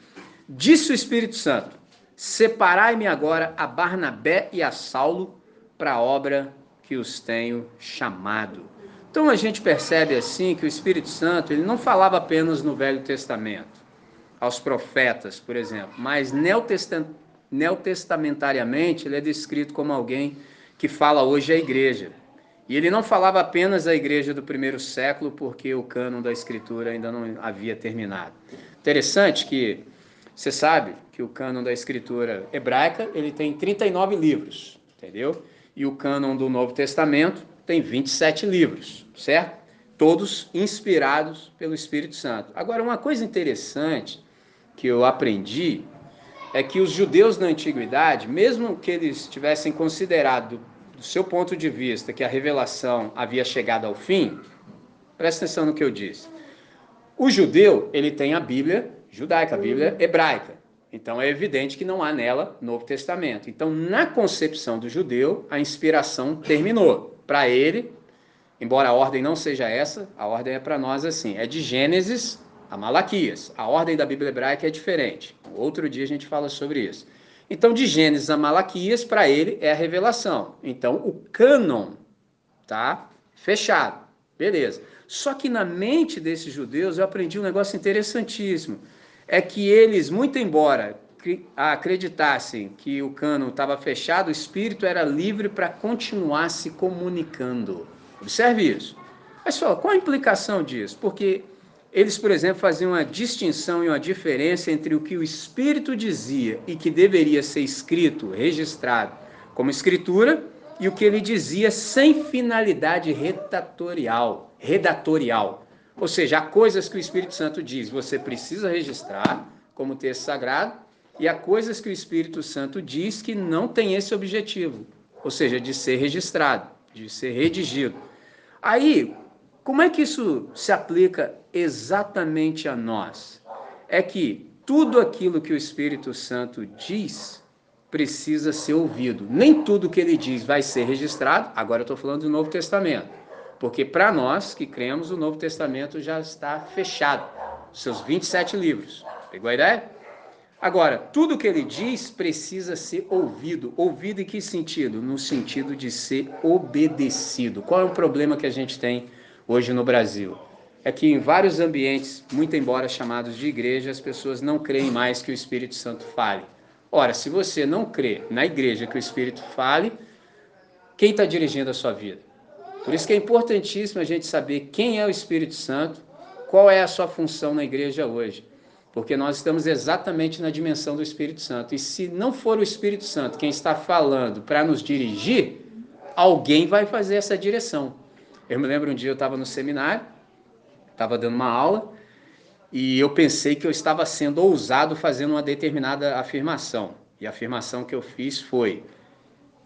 Disse o Espírito Santo: Separai-me agora a Barnabé e a Saulo para a obra que os tenho chamado. Então a gente percebe assim que o Espírito Santo ele não falava apenas no Velho Testamento, aos profetas, por exemplo, mas neotestamentariamente ele é descrito como alguém que fala hoje à igreja. E ele não falava apenas à igreja do primeiro século, porque o cânon da Escritura ainda não havia terminado. Interessante que você sabe que o cânon da Escritura hebraica ele tem 39 livros, entendeu? E o cânon do Novo Testamento tem 27 livros, certo? Todos inspirados pelo Espírito Santo. Agora, uma coisa interessante que eu aprendi é que os judeus na antiguidade, mesmo que eles tivessem considerado, do seu ponto de vista, que a revelação havia chegado ao fim, presta atenção no que eu disse. O judeu, ele tem a Bíblia judaica, a Bíblia hebraica. Então é evidente que não há nela Novo Testamento. Então, na concepção do judeu, a inspiração terminou para ele, embora a ordem não seja essa, a ordem é para nós assim: é de Gênesis a Malaquias. A ordem da Bíblia hebraica é diferente. Outro dia a gente fala sobre isso. Então, de Gênesis a Malaquias, para ele é a revelação. Então, o cânon tá fechado. Beleza. Só que na mente desses judeus eu aprendi um negócio interessantíssimo. É que eles, muito embora acreditassem que o cano estava fechado, o espírito era livre para continuar se comunicando. Observe isso. Mas só, qual a implicação disso? Porque eles, por exemplo, faziam uma distinção e uma diferença entre o que o espírito dizia e que deveria ser escrito, registrado como escritura, e o que ele dizia sem finalidade redatorial, redatorial. Ou seja, há coisas que o Espírito Santo diz, você precisa registrar como texto sagrado, e há coisas que o Espírito Santo diz que não tem esse objetivo, ou seja, de ser registrado, de ser redigido. Aí, como é que isso se aplica exatamente a nós? É que tudo aquilo que o Espírito Santo diz precisa ser ouvido. Nem tudo que ele diz vai ser registrado. Agora eu estou falando do Novo Testamento. Porque para nós que cremos, o Novo Testamento já está fechado. Seus 27 livros. Pegou a ideia? Agora, tudo que ele diz precisa ser ouvido. Ouvido em que sentido? No sentido de ser obedecido. Qual é o problema que a gente tem hoje no Brasil? É que em vários ambientes, muito embora chamados de igreja, as pessoas não creem mais que o Espírito Santo fale. Ora, se você não crê na igreja que o Espírito fale, quem está dirigindo a sua vida? Por isso que é importantíssimo a gente saber quem é o Espírito Santo, qual é a sua função na igreja hoje porque nós estamos exatamente na dimensão do Espírito Santo. E se não for o Espírito Santo quem está falando para nos dirigir, alguém vai fazer essa direção. Eu me lembro um dia eu estava no seminário, estava dando uma aula, e eu pensei que eu estava sendo ousado fazendo uma determinada afirmação. E a afirmação que eu fiz foi: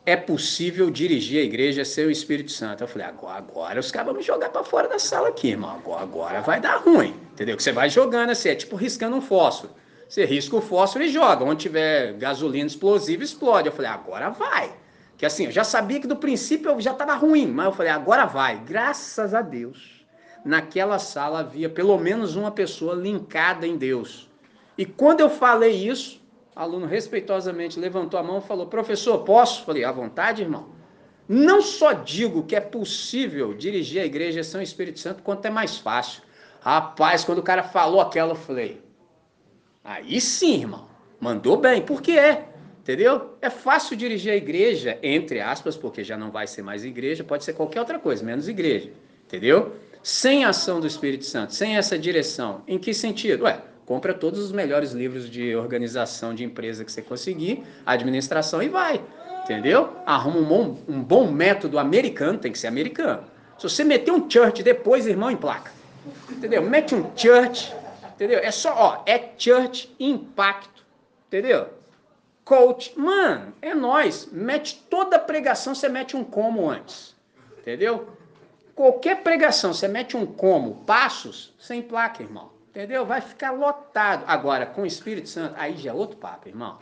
é possível dirigir a igreja sem o Espírito Santo. Eu falei, agora, agora os caras vão me jogar para fora da sala aqui, irmão. Agora, agora vai dar ruim. Entendeu? Que você vai jogando assim, é tipo riscando um fósforo. Você risca o fósforo e joga. Onde tiver gasolina explosiva, explode. Eu falei, agora vai. Que assim, eu já sabia que do princípio eu já estava ruim, mas eu falei, agora vai. Graças a Deus, naquela sala havia pelo menos uma pessoa linkada em Deus. E quando eu falei isso, o aluno respeitosamente levantou a mão e falou: Professor, posso? Falei: À vontade, irmão. Não só digo que é possível dirigir a igreja São Espírito Santo, quanto é mais fácil. Rapaz, quando o cara falou aquela, eu falei: Aí sim, irmão. Mandou bem. Por que é? Entendeu? É fácil dirigir a igreja, entre aspas, porque já não vai ser mais igreja, pode ser qualquer outra coisa, menos igreja. Entendeu? Sem ação do Espírito Santo, sem essa direção. Em que sentido? Ué, compra todos os melhores livros de organização de empresa que você conseguir, administração e vai. Entendeu? Arruma um bom, um bom método americano, tem que ser americano. Se você meter um church depois, irmão, em placa. Entendeu? Mete um church, entendeu? É só, ó, é church impacto, entendeu? Coach. Mano, é nós. Mete toda pregação, você mete um como antes. Entendeu? Qualquer pregação, você mete um como, passos, sem placa, irmão. Entendeu? Vai ficar lotado. Agora, com o Espírito Santo, aí já é outro papo, irmão.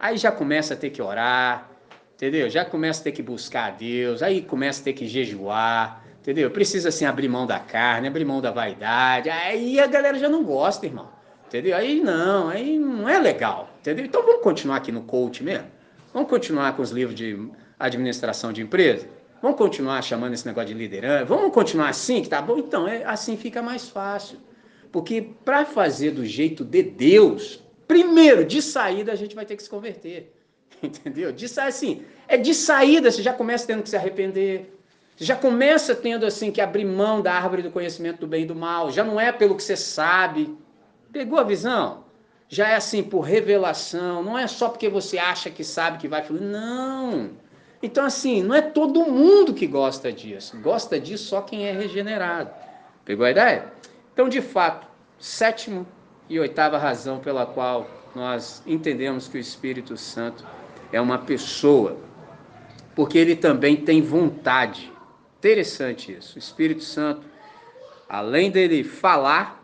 Aí já começa a ter que orar, entendeu? Já começa a ter que buscar a Deus, aí começa a ter que jejuar, entendeu? Precisa assim abrir mão da carne, abrir mão da vaidade. Aí a galera já não gosta, irmão. Entendeu? Aí não, aí não é legal. Entendeu? Então vamos continuar aqui no coach mesmo? Vamos continuar com os livros de administração de empresa? Vamos continuar chamando esse negócio de liderança? Vamos continuar assim, que tá bom? Então, é, assim fica mais fácil. Porque para fazer do jeito de Deus, primeiro, de saída, a gente vai ter que se converter. *laughs* Entendeu? De assim, é de saída, você já começa tendo que se arrepender. Você já começa tendo assim que abrir mão da árvore do conhecimento do bem e do mal. Já não é pelo que você sabe, Pegou a visão? Já é assim por revelação, não é só porque você acha que sabe que vai fluir. Não. Então, assim, não é todo mundo que gosta disso. Gosta disso só quem é regenerado. Pegou a ideia? Então, de fato, sétimo e oitava razão pela qual nós entendemos que o Espírito Santo é uma pessoa, porque ele também tem vontade. Interessante isso. O Espírito Santo, além dele falar,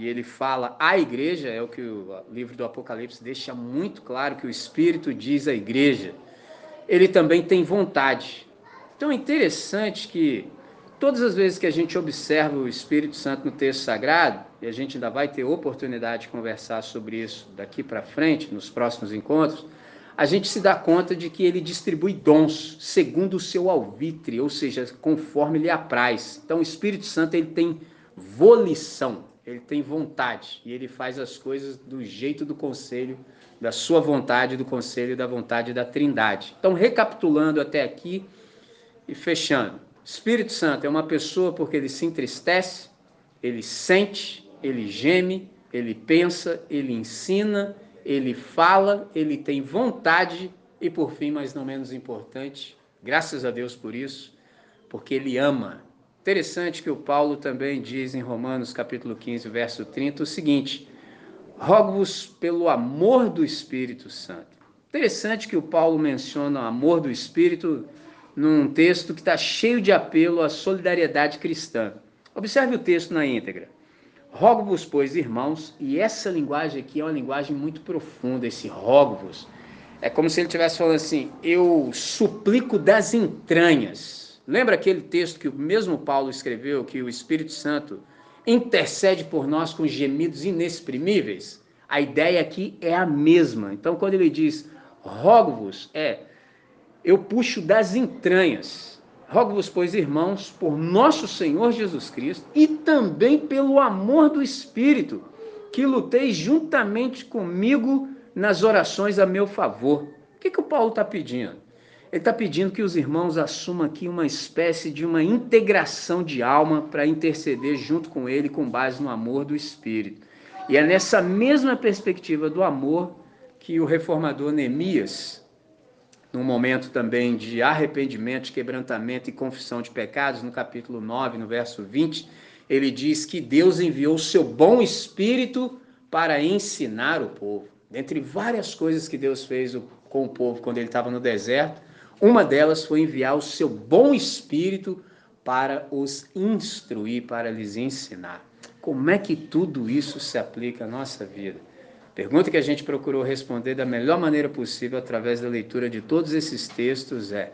e ele fala à igreja, é o que o livro do Apocalipse deixa muito claro que o Espírito diz à igreja. Ele também tem vontade. Então é interessante que todas as vezes que a gente observa o Espírito Santo no texto sagrado, e a gente ainda vai ter oportunidade de conversar sobre isso daqui para frente, nos próximos encontros, a gente se dá conta de que ele distribui dons segundo o seu alvitre, ou seja, conforme lhe apraz. Então o Espírito Santo ele tem volição ele tem vontade e ele faz as coisas do jeito do conselho, da sua vontade, do conselho da vontade da Trindade. Então, recapitulando até aqui e fechando. Espírito Santo é uma pessoa porque ele se entristece, ele sente, ele geme, ele pensa, ele ensina, ele fala, ele tem vontade e, por fim, mas não menos importante, graças a Deus por isso, porque ele ama. Interessante que o Paulo também diz em Romanos capítulo 15, verso 30, o seguinte: Rogo-vos pelo amor do Espírito Santo. Interessante que o Paulo menciona o amor do Espírito num texto que está cheio de apelo à solidariedade cristã. Observe o texto na íntegra. Rogo-vos, pois, irmãos, e essa linguagem aqui é uma linguagem muito profunda, esse rogo-vos. É como se ele estivesse falando assim: eu suplico das entranhas Lembra aquele texto que o mesmo Paulo escreveu, que o Espírito Santo intercede por nós com gemidos inexprimíveis? A ideia aqui é a mesma. Então, quando ele diz rogo-vos, é eu puxo das entranhas. Rogo-vos, pois, irmãos, por nosso Senhor Jesus Cristo e também pelo amor do Espírito, que luteis juntamente comigo nas orações a meu favor. O que, que o Paulo está pedindo? Ele está pedindo que os irmãos assumam aqui uma espécie de uma integração de alma para interceder junto com ele com base no amor do Espírito. E é nessa mesma perspectiva do amor que o reformador Neemias, num momento também de arrependimento, quebrantamento e confissão de pecados, no capítulo 9, no verso 20, ele diz que Deus enviou o seu bom espírito para ensinar o povo. Dentre várias coisas que Deus fez com o povo quando ele estava no deserto, uma delas foi enviar o seu bom espírito para os instruir, para lhes ensinar. Como é que tudo isso se aplica à nossa vida? pergunta que a gente procurou responder da melhor maneira possível através da leitura de todos esses textos é: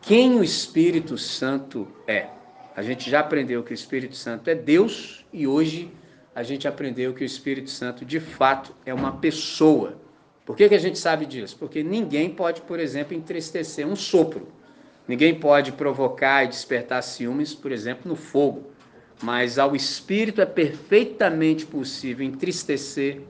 quem o Espírito Santo é? A gente já aprendeu que o Espírito Santo é Deus e hoje a gente aprendeu que o Espírito Santo de fato é uma pessoa. Por que, que a gente sabe disso? Porque ninguém pode, por exemplo, entristecer um sopro. Ninguém pode provocar e despertar ciúmes, por exemplo, no fogo. Mas ao Espírito é perfeitamente possível entristecer,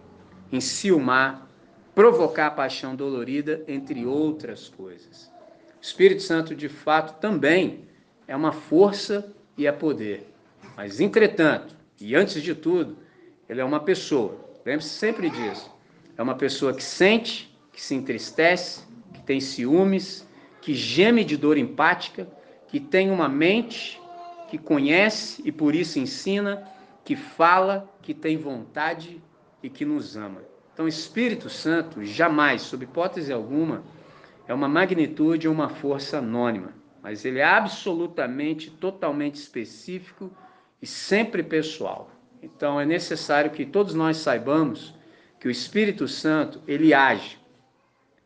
enciumar, provocar paixão dolorida, entre outras coisas. O Espírito Santo, de fato, também é uma força e é poder. Mas, entretanto, e antes de tudo, ele é uma pessoa. Lembre-se sempre disso. É uma pessoa que sente, que se entristece, que tem ciúmes, que geme de dor empática, que tem uma mente, que conhece e por isso ensina, que fala, que tem vontade e que nos ama. Então, Espírito Santo jamais, sob hipótese alguma, é uma magnitude ou uma força anônima mas ele é absolutamente, totalmente específico e sempre pessoal. Então é necessário que todos nós saibamos que o Espírito Santo, ele age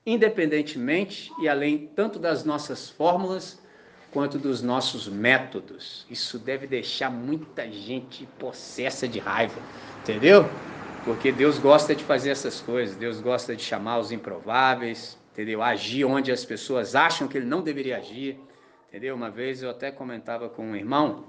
independentemente e além tanto das nossas fórmulas quanto dos nossos métodos. Isso deve deixar muita gente possessa de raiva, entendeu? Porque Deus gosta de fazer essas coisas, Deus gosta de chamar os improváveis, entendeu? Agir onde as pessoas acham que ele não deveria agir. Entendeu? Uma vez eu até comentava com um irmão,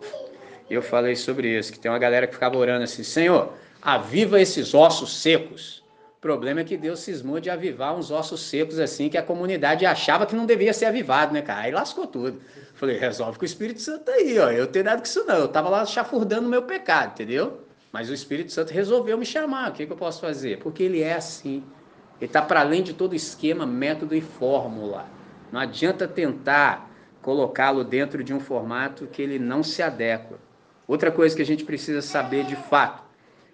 eu falei sobre isso, que tem uma galera que ficava orando assim, Senhor, aviva esses ossos secos. O problema é que Deus cismou de avivar uns ossos secos assim, que a comunidade achava que não devia ser avivado, né, cara? Aí lascou tudo. Falei, resolve com o Espírito Santo aí, ó. Eu tenho nada com isso não. Eu tava lá chafurdando o meu pecado, entendeu? Mas o Espírito Santo resolveu me chamar. O que, que eu posso fazer? Porque ele é assim. Ele está para além de todo esquema, método e fórmula. Não adianta tentar colocá-lo dentro de um formato que ele não se adequa. Outra coisa que a gente precisa saber de fato,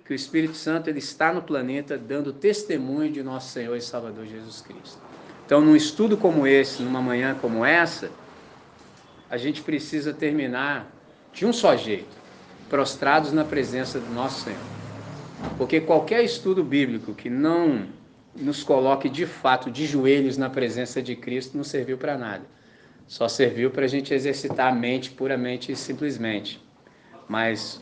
que o Espírito Santo ele está no planeta dando testemunho de nosso Senhor e Salvador Jesus Cristo. Então, num estudo como esse, numa manhã como essa, a gente precisa terminar de um só jeito, prostrados na presença do nosso Senhor. Porque qualquer estudo bíblico que não nos coloque de fato de joelhos na presença de Cristo não serviu para nada. Só serviu para a gente exercitar a mente puramente e simplesmente. Mas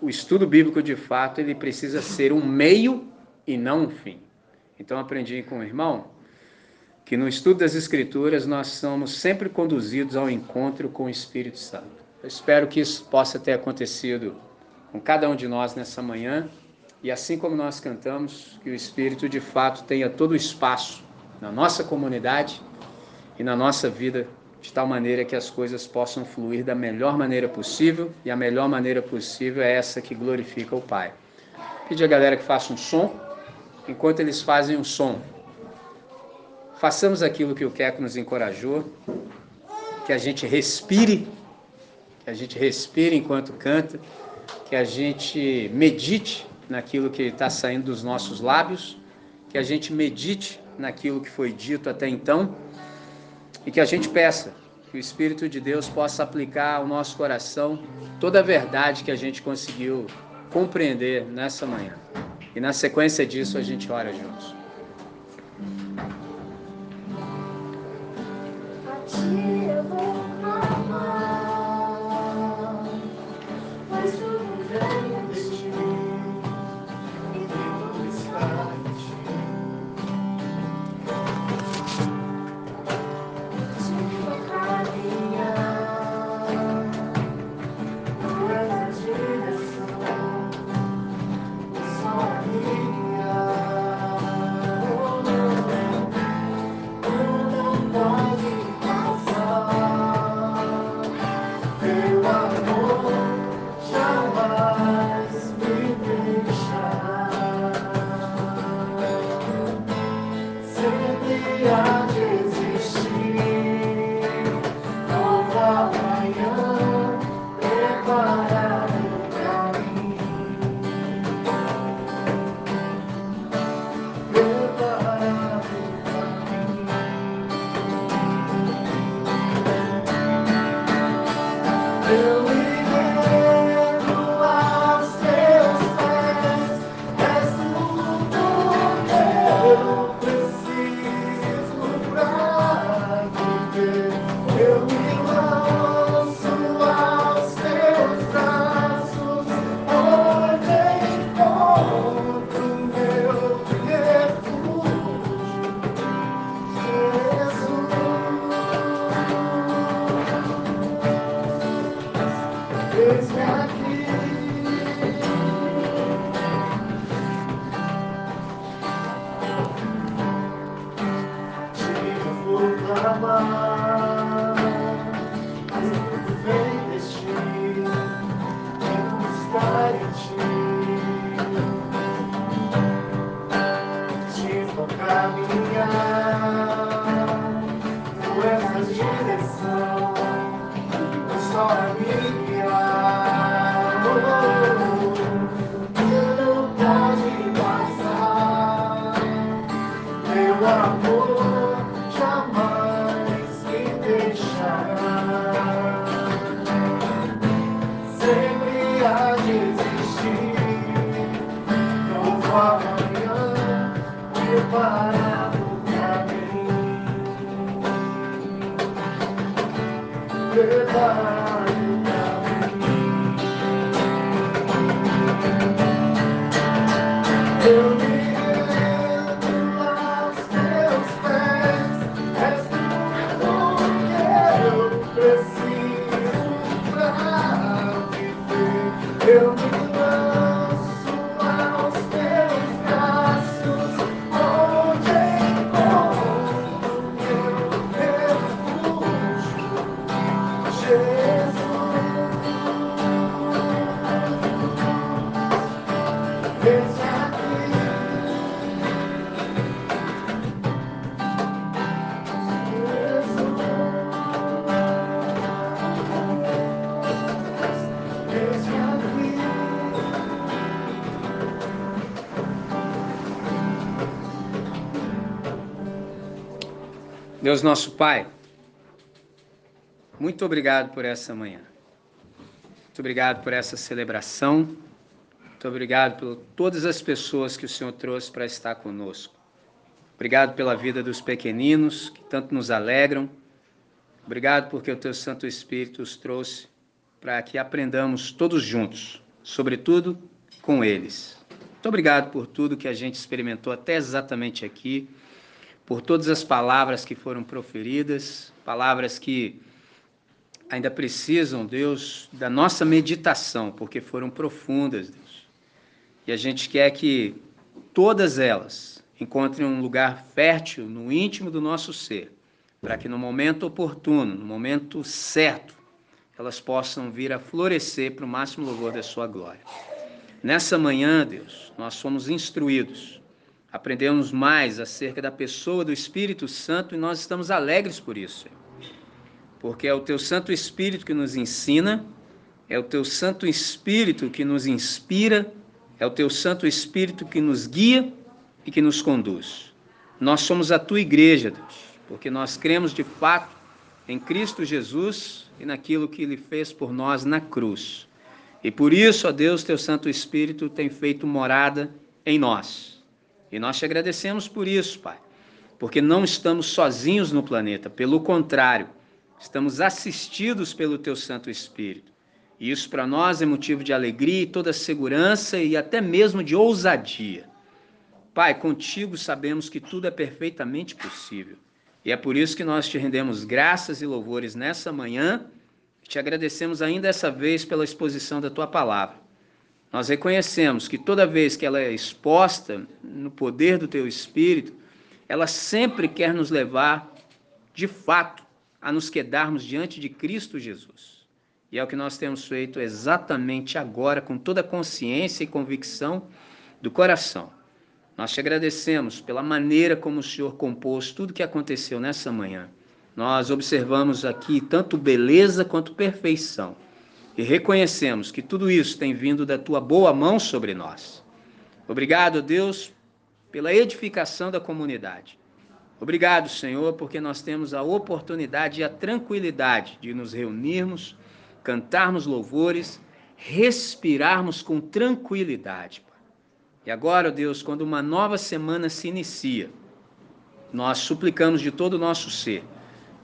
o estudo bíblico, de fato, ele precisa ser um meio e não um fim. Então, aprendi com o irmão que no estudo das Escrituras nós somos sempre conduzidos ao encontro com o Espírito Santo. Eu espero que isso possa ter acontecido com cada um de nós nessa manhã e assim como nós cantamos, que o Espírito de fato tenha todo o espaço na nossa comunidade e na nossa vida de tal maneira que as coisas possam fluir da melhor maneira possível, e a melhor maneira possível é essa que glorifica o Pai. Pedir a galera que faça um som, enquanto eles fazem o um som, façamos aquilo que o Queco nos encorajou, que a gente respire, que a gente respire enquanto canta, que a gente medite naquilo que está saindo dos nossos lábios, que a gente medite naquilo que foi dito até então e que a gente peça que o Espírito de Deus possa aplicar ao nosso coração toda a verdade que a gente conseguiu compreender nessa manhã. E na sequência disso a gente ora juntos. Deus nosso Pai, muito obrigado por essa manhã. Muito obrigado por essa celebração. Muito obrigado por todas as pessoas que o Senhor trouxe para estar conosco. Obrigado pela vida dos pequeninos que tanto nos alegram. Obrigado porque o teu Santo Espírito os trouxe para que aprendamos todos juntos, sobretudo com eles. Muito obrigado por tudo que a gente experimentou até exatamente aqui por todas as palavras que foram proferidas, palavras que ainda precisam, Deus, da nossa meditação, porque foram profundas, Deus. E a gente quer que todas elas encontrem um lugar fértil no íntimo do nosso ser, para que no momento oportuno, no momento certo, elas possam vir a florescer para o máximo louvor da sua glória. Nessa manhã, Deus, nós somos instruídos aprendemos mais acerca da pessoa do Espírito Santo e nós estamos alegres por isso. Porque é o teu Santo Espírito que nos ensina, é o teu Santo Espírito que nos inspira, é o teu Santo Espírito que nos guia e que nos conduz. Nós somos a tua igreja, Deus, porque nós cremos de fato em Cristo Jesus e naquilo que ele fez por nós na cruz. E por isso, ó Deus, teu Santo Espírito tem feito morada em nós. E nós te agradecemos por isso, Pai, porque não estamos sozinhos no planeta, pelo contrário, estamos assistidos pelo Teu Santo Espírito. E isso para nós é motivo de alegria e toda segurança e até mesmo de ousadia. Pai, contigo sabemos que tudo é perfeitamente possível. E é por isso que nós te rendemos graças e louvores nessa manhã te agradecemos ainda essa vez pela exposição da tua palavra. Nós reconhecemos que toda vez que ela é exposta no poder do teu Espírito, ela sempre quer nos levar, de fato, a nos quedarmos diante de Cristo Jesus. E é o que nós temos feito exatamente agora, com toda a consciência e convicção do coração. Nós te agradecemos pela maneira como o Senhor compôs tudo que aconteceu nessa manhã. Nós observamos aqui tanto beleza quanto perfeição e reconhecemos que tudo isso tem vindo da tua boa mão sobre nós. Obrigado, Deus, pela edificação da comunidade. Obrigado, Senhor, porque nós temos a oportunidade e a tranquilidade de nos reunirmos, cantarmos louvores, respirarmos com tranquilidade. E agora, Deus, quando uma nova semana se inicia, nós suplicamos de todo o nosso ser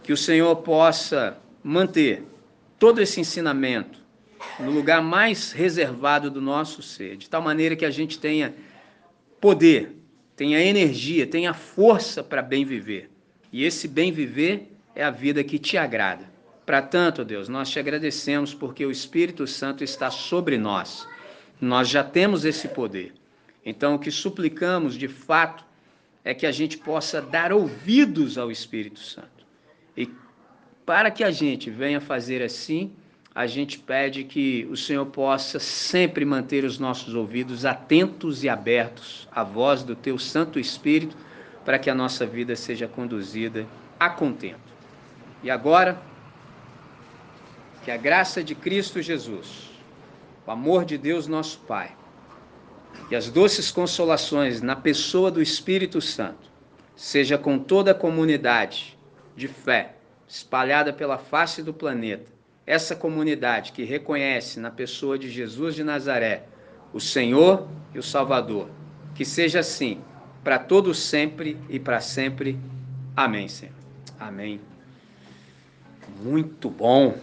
que o Senhor possa manter todo esse ensinamento no lugar mais reservado do nosso ser, de tal maneira que a gente tenha poder, tenha energia, tenha força para bem viver. E esse bem viver é a vida que te agrada. Para tanto, Deus, nós te agradecemos porque o Espírito Santo está sobre nós. Nós já temos esse poder. Então, o que suplicamos de fato é que a gente possa dar ouvidos ao Espírito Santo. E para que a gente venha fazer assim, a gente pede que o Senhor possa sempre manter os nossos ouvidos atentos e abertos à voz do Teu Santo Espírito, para que a nossa vida seja conduzida a contento. E agora, que a graça de Cristo Jesus, o amor de Deus nosso Pai e as doces consolações na pessoa do Espírito Santo, seja com toda a comunidade de fé espalhada pela face do planeta, essa comunidade que reconhece na pessoa de Jesus de Nazaré o Senhor e o Salvador. Que seja assim, para todos sempre e para sempre. Amém, Senhor. Amém. Muito bom.